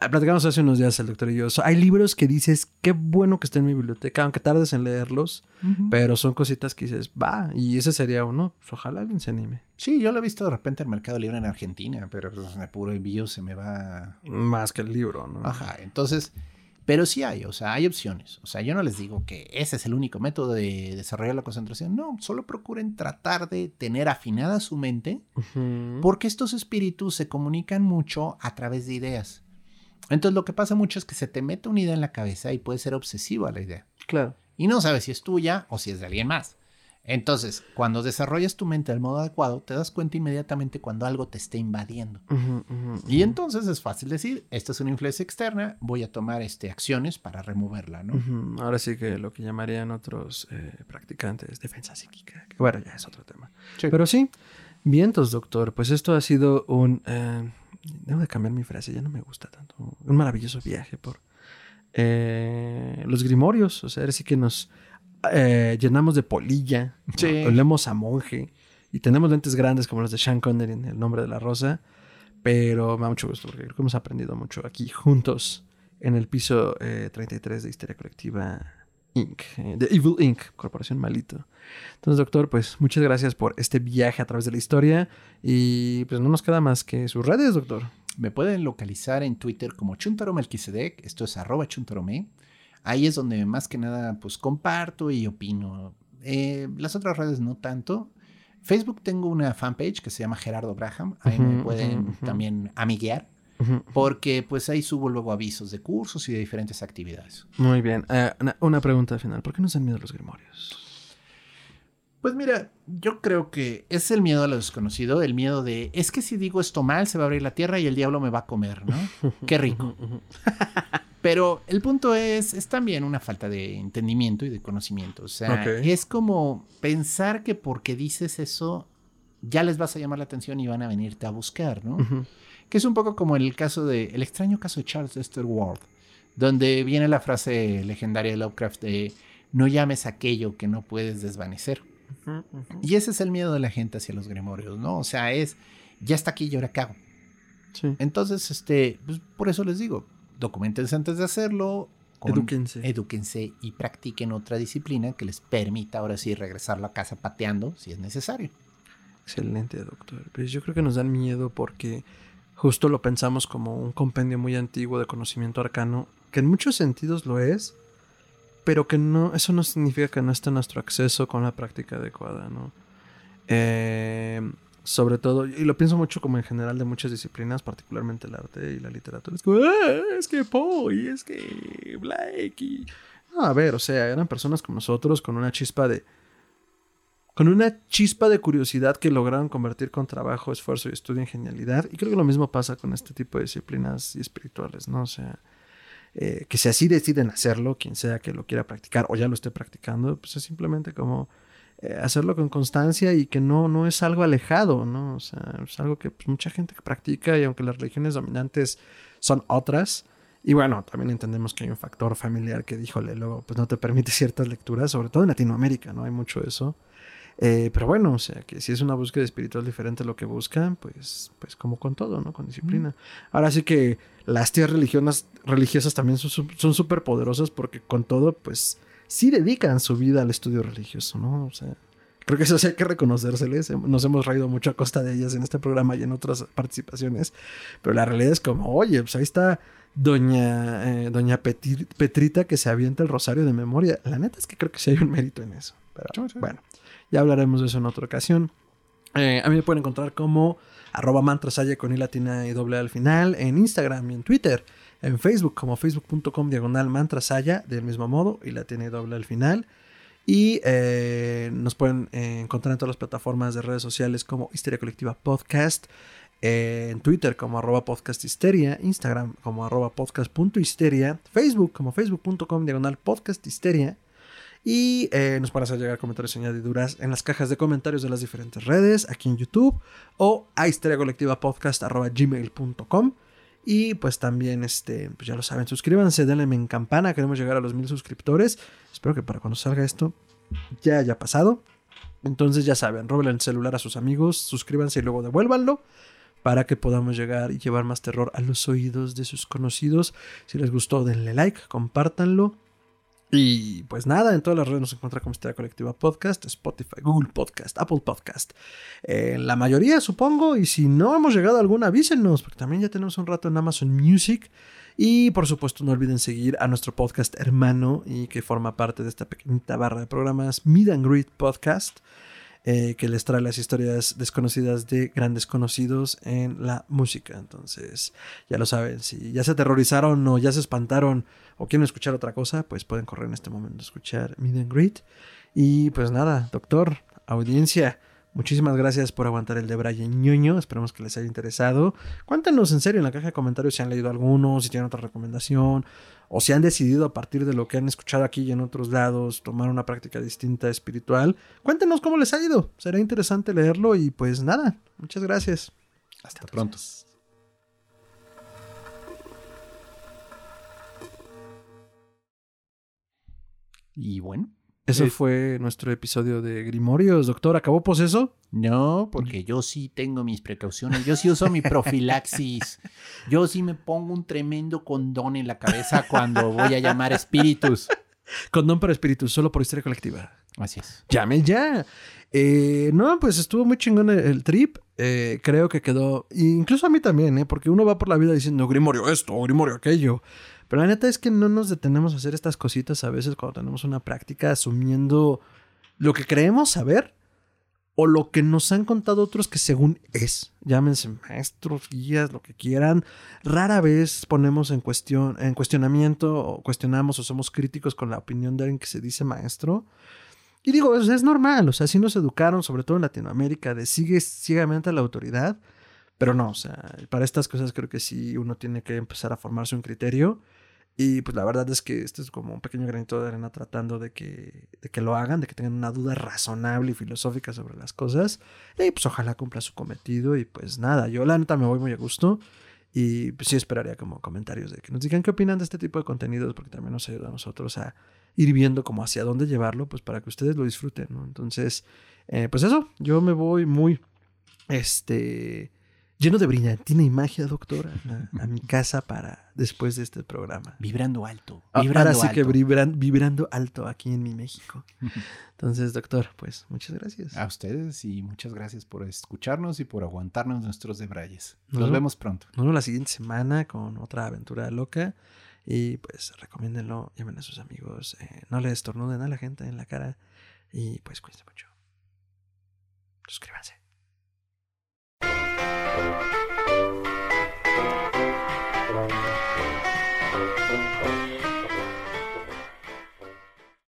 Ah, platicamos hace unos días el doctor y yo. hay libros que dices, qué bueno que esté en mi biblioteca, aunque tardes en leerlos, pero son cositas que dices, va, y ese sería uno, pues ojalá alguien se anime. Sí, yo lo he visto de repente en Mercado Libre en Argentina, pero pues, en el puro envío se me va. Más que el libro, ¿no? Ajá, entonces. Pero sí hay, o sea, hay opciones. O sea, yo no les digo que ese es el único método de desarrollar la concentración. No, solo procuren tratar de tener afinada su mente, porque estos espíritus se comunican mucho a través de ideas. Entonces lo que pasa mucho es que se te mete una idea en la cabeza y puede ser obsesivo a la idea. Claro. Y no sabes si es tuya o si es de alguien más. Entonces, cuando desarrollas tu mente al modo adecuado, te das cuenta inmediatamente cuando algo te esté invadiendo. y entonces es fácil decir, esta es una influencia externa, voy a tomar este, acciones para removerla, ¿no? Ahora sí que lo que llamarían otros eh, practicantes defensa psíquica, que bueno, ya es otro tema. Pero sí, vientos, doctor, pues esto ha sido un... Eh, Debo de cambiar mi frase, ya no me gusta tanto. Un maravilloso viaje por eh, los grimorios. O sea, sí que nos eh, llenamos de polilla, sí. olemos a monje y tenemos lentes grandes como los de Sean Connery en El nombre de la rosa. Pero me da mucho gusto porque creo que hemos aprendido mucho aquí juntos en el piso 33 eh, de Historia Colectiva Inc., de Evil Inc., Corporación Malito. Entonces, doctor, pues muchas gracias por este viaje a través de la historia y pues no nos queda más que sus redes, doctor. Me pueden localizar en Twitter como Chuntaro Melquisedec, esto es arroba chuntarome. Ahí es donde más que nada pues comparto y opino. Eh, las otras redes no tanto. Facebook tengo una fanpage que se llama Gerardo Braham, ahí me pueden también amiguear porque pues ahí subo luego avisos de cursos y de diferentes actividades. Muy bien. Eh, una, pregunta final. ¿Por qué nos dan miedo los grimorios? Pues mira, yo creo que es el miedo a lo desconocido, el miedo de, es que si digo esto mal, se va a abrir la tierra y el diablo me va a comer, ¿no? *laughs* Qué rico. *laughs* Pero el punto es, es también una falta de entendimiento y de conocimiento. O sea, es como pensar que porque dices eso, ya les vas a llamar la atención y van a venirte a buscar, ¿no? que es un poco como el caso de, el extraño caso de Charles Esther Ward, donde viene la frase legendaria de Lovecraft de no llames aquello que no puedes desvanecer. Y ese es el miedo de la gente hacia los grimorios, ¿no? O sea, es, ya está aquí y ahora cago. Entonces, este, pues, por eso les digo, documentense antes de hacerlo, edúquense. edúquense y practiquen otra disciplina que les permita ahora sí regresar a la casa pateando si es necesario. Excelente, doctor. Pues yo creo que nos dan miedo porque justo lo pensamos como un compendio muy antiguo de conocimiento arcano, que en muchos sentidos lo es, pero que no, eso no significa que no esté nuestro acceso con la práctica adecuada, ¿no? Eh, sobre todo, y lo pienso mucho como en general de muchas disciplinas, particularmente el arte y la literatura. Es, como, ah, es que Poe, es que Blake. Y... a ver, o sea, eran personas como nosotros con una chispa de con una chispa de curiosidad que lograron convertir con trabajo, esfuerzo y estudio en genialidad. Y creo que lo mismo pasa con este tipo de disciplinas espirituales, ¿no? O sea, eh, que si así deciden hacerlo, quien sea que lo quiera practicar o ya lo esté practicando, pues es simplemente como eh, hacerlo con constancia y que no, no es algo alejado, ¿no? O sea, es algo que pues, mucha gente practica y aunque las religiones dominantes son otras, y bueno, también entendemos que hay un factor familiar que, díjole, luego pues no te permite *laughs* ciertas lecturas, sobre todo en Latinoamérica, ¿no? Hay mucho eso. Eh, pero bueno, o sea, que si es una búsqueda espiritual diferente a lo que buscan, pues, pues como con todo, ¿no? Con disciplina. Ahora sí que las tías religiosas, religiosas también son súper poderosas porque con todo, pues sí dedican su vida al estudio religioso, ¿no? O sea, creo que eso sí hay que reconocérseles. Nos hemos reído mucho a costa de ellas en este programa y en otras participaciones. Pero la realidad es como, oye, pues ahí está doña, eh, doña Petrita que se avienta el rosario de memoria. La neta es que creo que sí hay un mérito en eso. Pero bueno. Ya hablaremos de eso en otra ocasión. Eh, a mí me pueden encontrar como arroba mantrasaya con i latina y doble al final en Instagram y en Twitter. En Facebook como facebook.com diagonal mantrasaya del mismo modo y latina y doble al final. Y eh, nos pueden eh, encontrar en todas las plataformas de redes sociales como Histeria Colectiva Podcast. en Twitter como arroba podcasthisteria, Instagram como arroba podcast.histeria, Facebook como facebook.com diagonal podcasthisteria y eh, nos pueden hacer llegar comentarios y añadiduras en las cajas de comentarios de las diferentes redes, aquí en YouTube o a gmail.com Y pues también, este, pues ya lo saben, suscríbanse, denle en campana, queremos llegar a los mil suscriptores. Espero que para cuando salga esto ya haya pasado. Entonces ya saben, roben el celular a sus amigos, suscríbanse y luego devuélvanlo para que podamos llegar y llevar más terror a los oídos de sus conocidos. Si les gustó, denle like, compártanlo. Y pues nada, en todas las redes nos encuentra como Historia Colectiva Podcast, Spotify, Google Podcast, Apple Podcast. Eh, la mayoría, supongo. Y si no hemos llegado a alguna, avísenos, porque también ya tenemos un rato en Amazon Music. Y por supuesto, no olviden seguir a nuestro podcast hermano y que forma parte de esta pequeñita barra de programas, Meet and Greet Podcast. Eh, que les trae las historias desconocidas de grandes conocidos en la música. Entonces, ya lo saben, si ya se aterrorizaron o ya se espantaron o quieren escuchar otra cosa, pues pueden correr en este momento a escuchar Meet and Greet. Y pues nada, doctor, audiencia. Muchísimas gracias por aguantar el de Brian ñoño. Esperemos que les haya interesado. Cuéntenos en serio en la caja de comentarios si han leído alguno, si tienen otra recomendación o si han decidido a partir de lo que han escuchado aquí y en otros lados tomar una práctica distinta espiritual, cuéntenos cómo les ha ido. Será interesante leerlo y pues nada, muchas gracias. Hasta pronto. Y bueno. Eso fue nuestro episodio de Grimorios. Doctor, ¿acabó poseso? No, porque yo sí tengo mis precauciones. Yo sí uso mi profilaxis. *laughs* Yo sí me pongo un tremendo condón en la cabeza cuando voy a llamar espíritus. Condón para espíritus, solo por historia colectiva. Así es. Llame ya. Eh, no, pues estuvo muy chingón el, trip. Eh, creo que quedó. Incluso a mí también, ¿eh? Porque uno va por la vida diciendo Grimorio esto, Grimorio aquello. Pero la neta es que no nos detenemos a hacer estas cositas a veces cuando tenemos una práctica asumiendo lo que creemos saber o lo que nos han contado otros que según es, llámense maestros, guías, lo que quieran, rara vez ponemos en cuestión en cuestionamiento o cuestionamos o somos críticos con la opinión de alguien que se dice maestro. Y digo, es, es normal, o sea, así nos educaron, sobre todo en Latinoamérica, de sigue ciegamente a la autoridad, pero no, o sea, para estas cosas creo que sí uno tiene que empezar a formarse un criterio y pues la verdad es que este es como un pequeño granito de arena tratando de que, de que lo hagan, de que tengan una duda razonable y filosófica sobre las cosas. Y pues ojalá cumpla su cometido. Y pues nada, yo la neta me voy muy a gusto. Y pues sí esperaría como comentarios de que nos digan qué opinan de este tipo de contenidos, porque también nos ayuda a nosotros a ir viendo como hacia dónde llevarlo, pues para que ustedes lo disfruten, ¿no? Entonces, eh, pues eso, yo me voy muy, este, lleno de brillantina y magia, doctora, a, mi casa para después de este programa. Vibrando alto. Ah, vibrando Ahora sí que vibrando alto aquí en mi México. *laughs* Entonces, doctor, pues muchas gracias. A ustedes y muchas gracias por escucharnos y por aguantarnos nuestros debrayes. Nos, vemos pronto. Nos vemos la siguiente semana con otra aventura loca. Y pues recomiéndenlo, llamen a sus amigos, eh, no le estornuden a la gente en la cara y pues cuídense mucho. Suscríbanse. Thank you.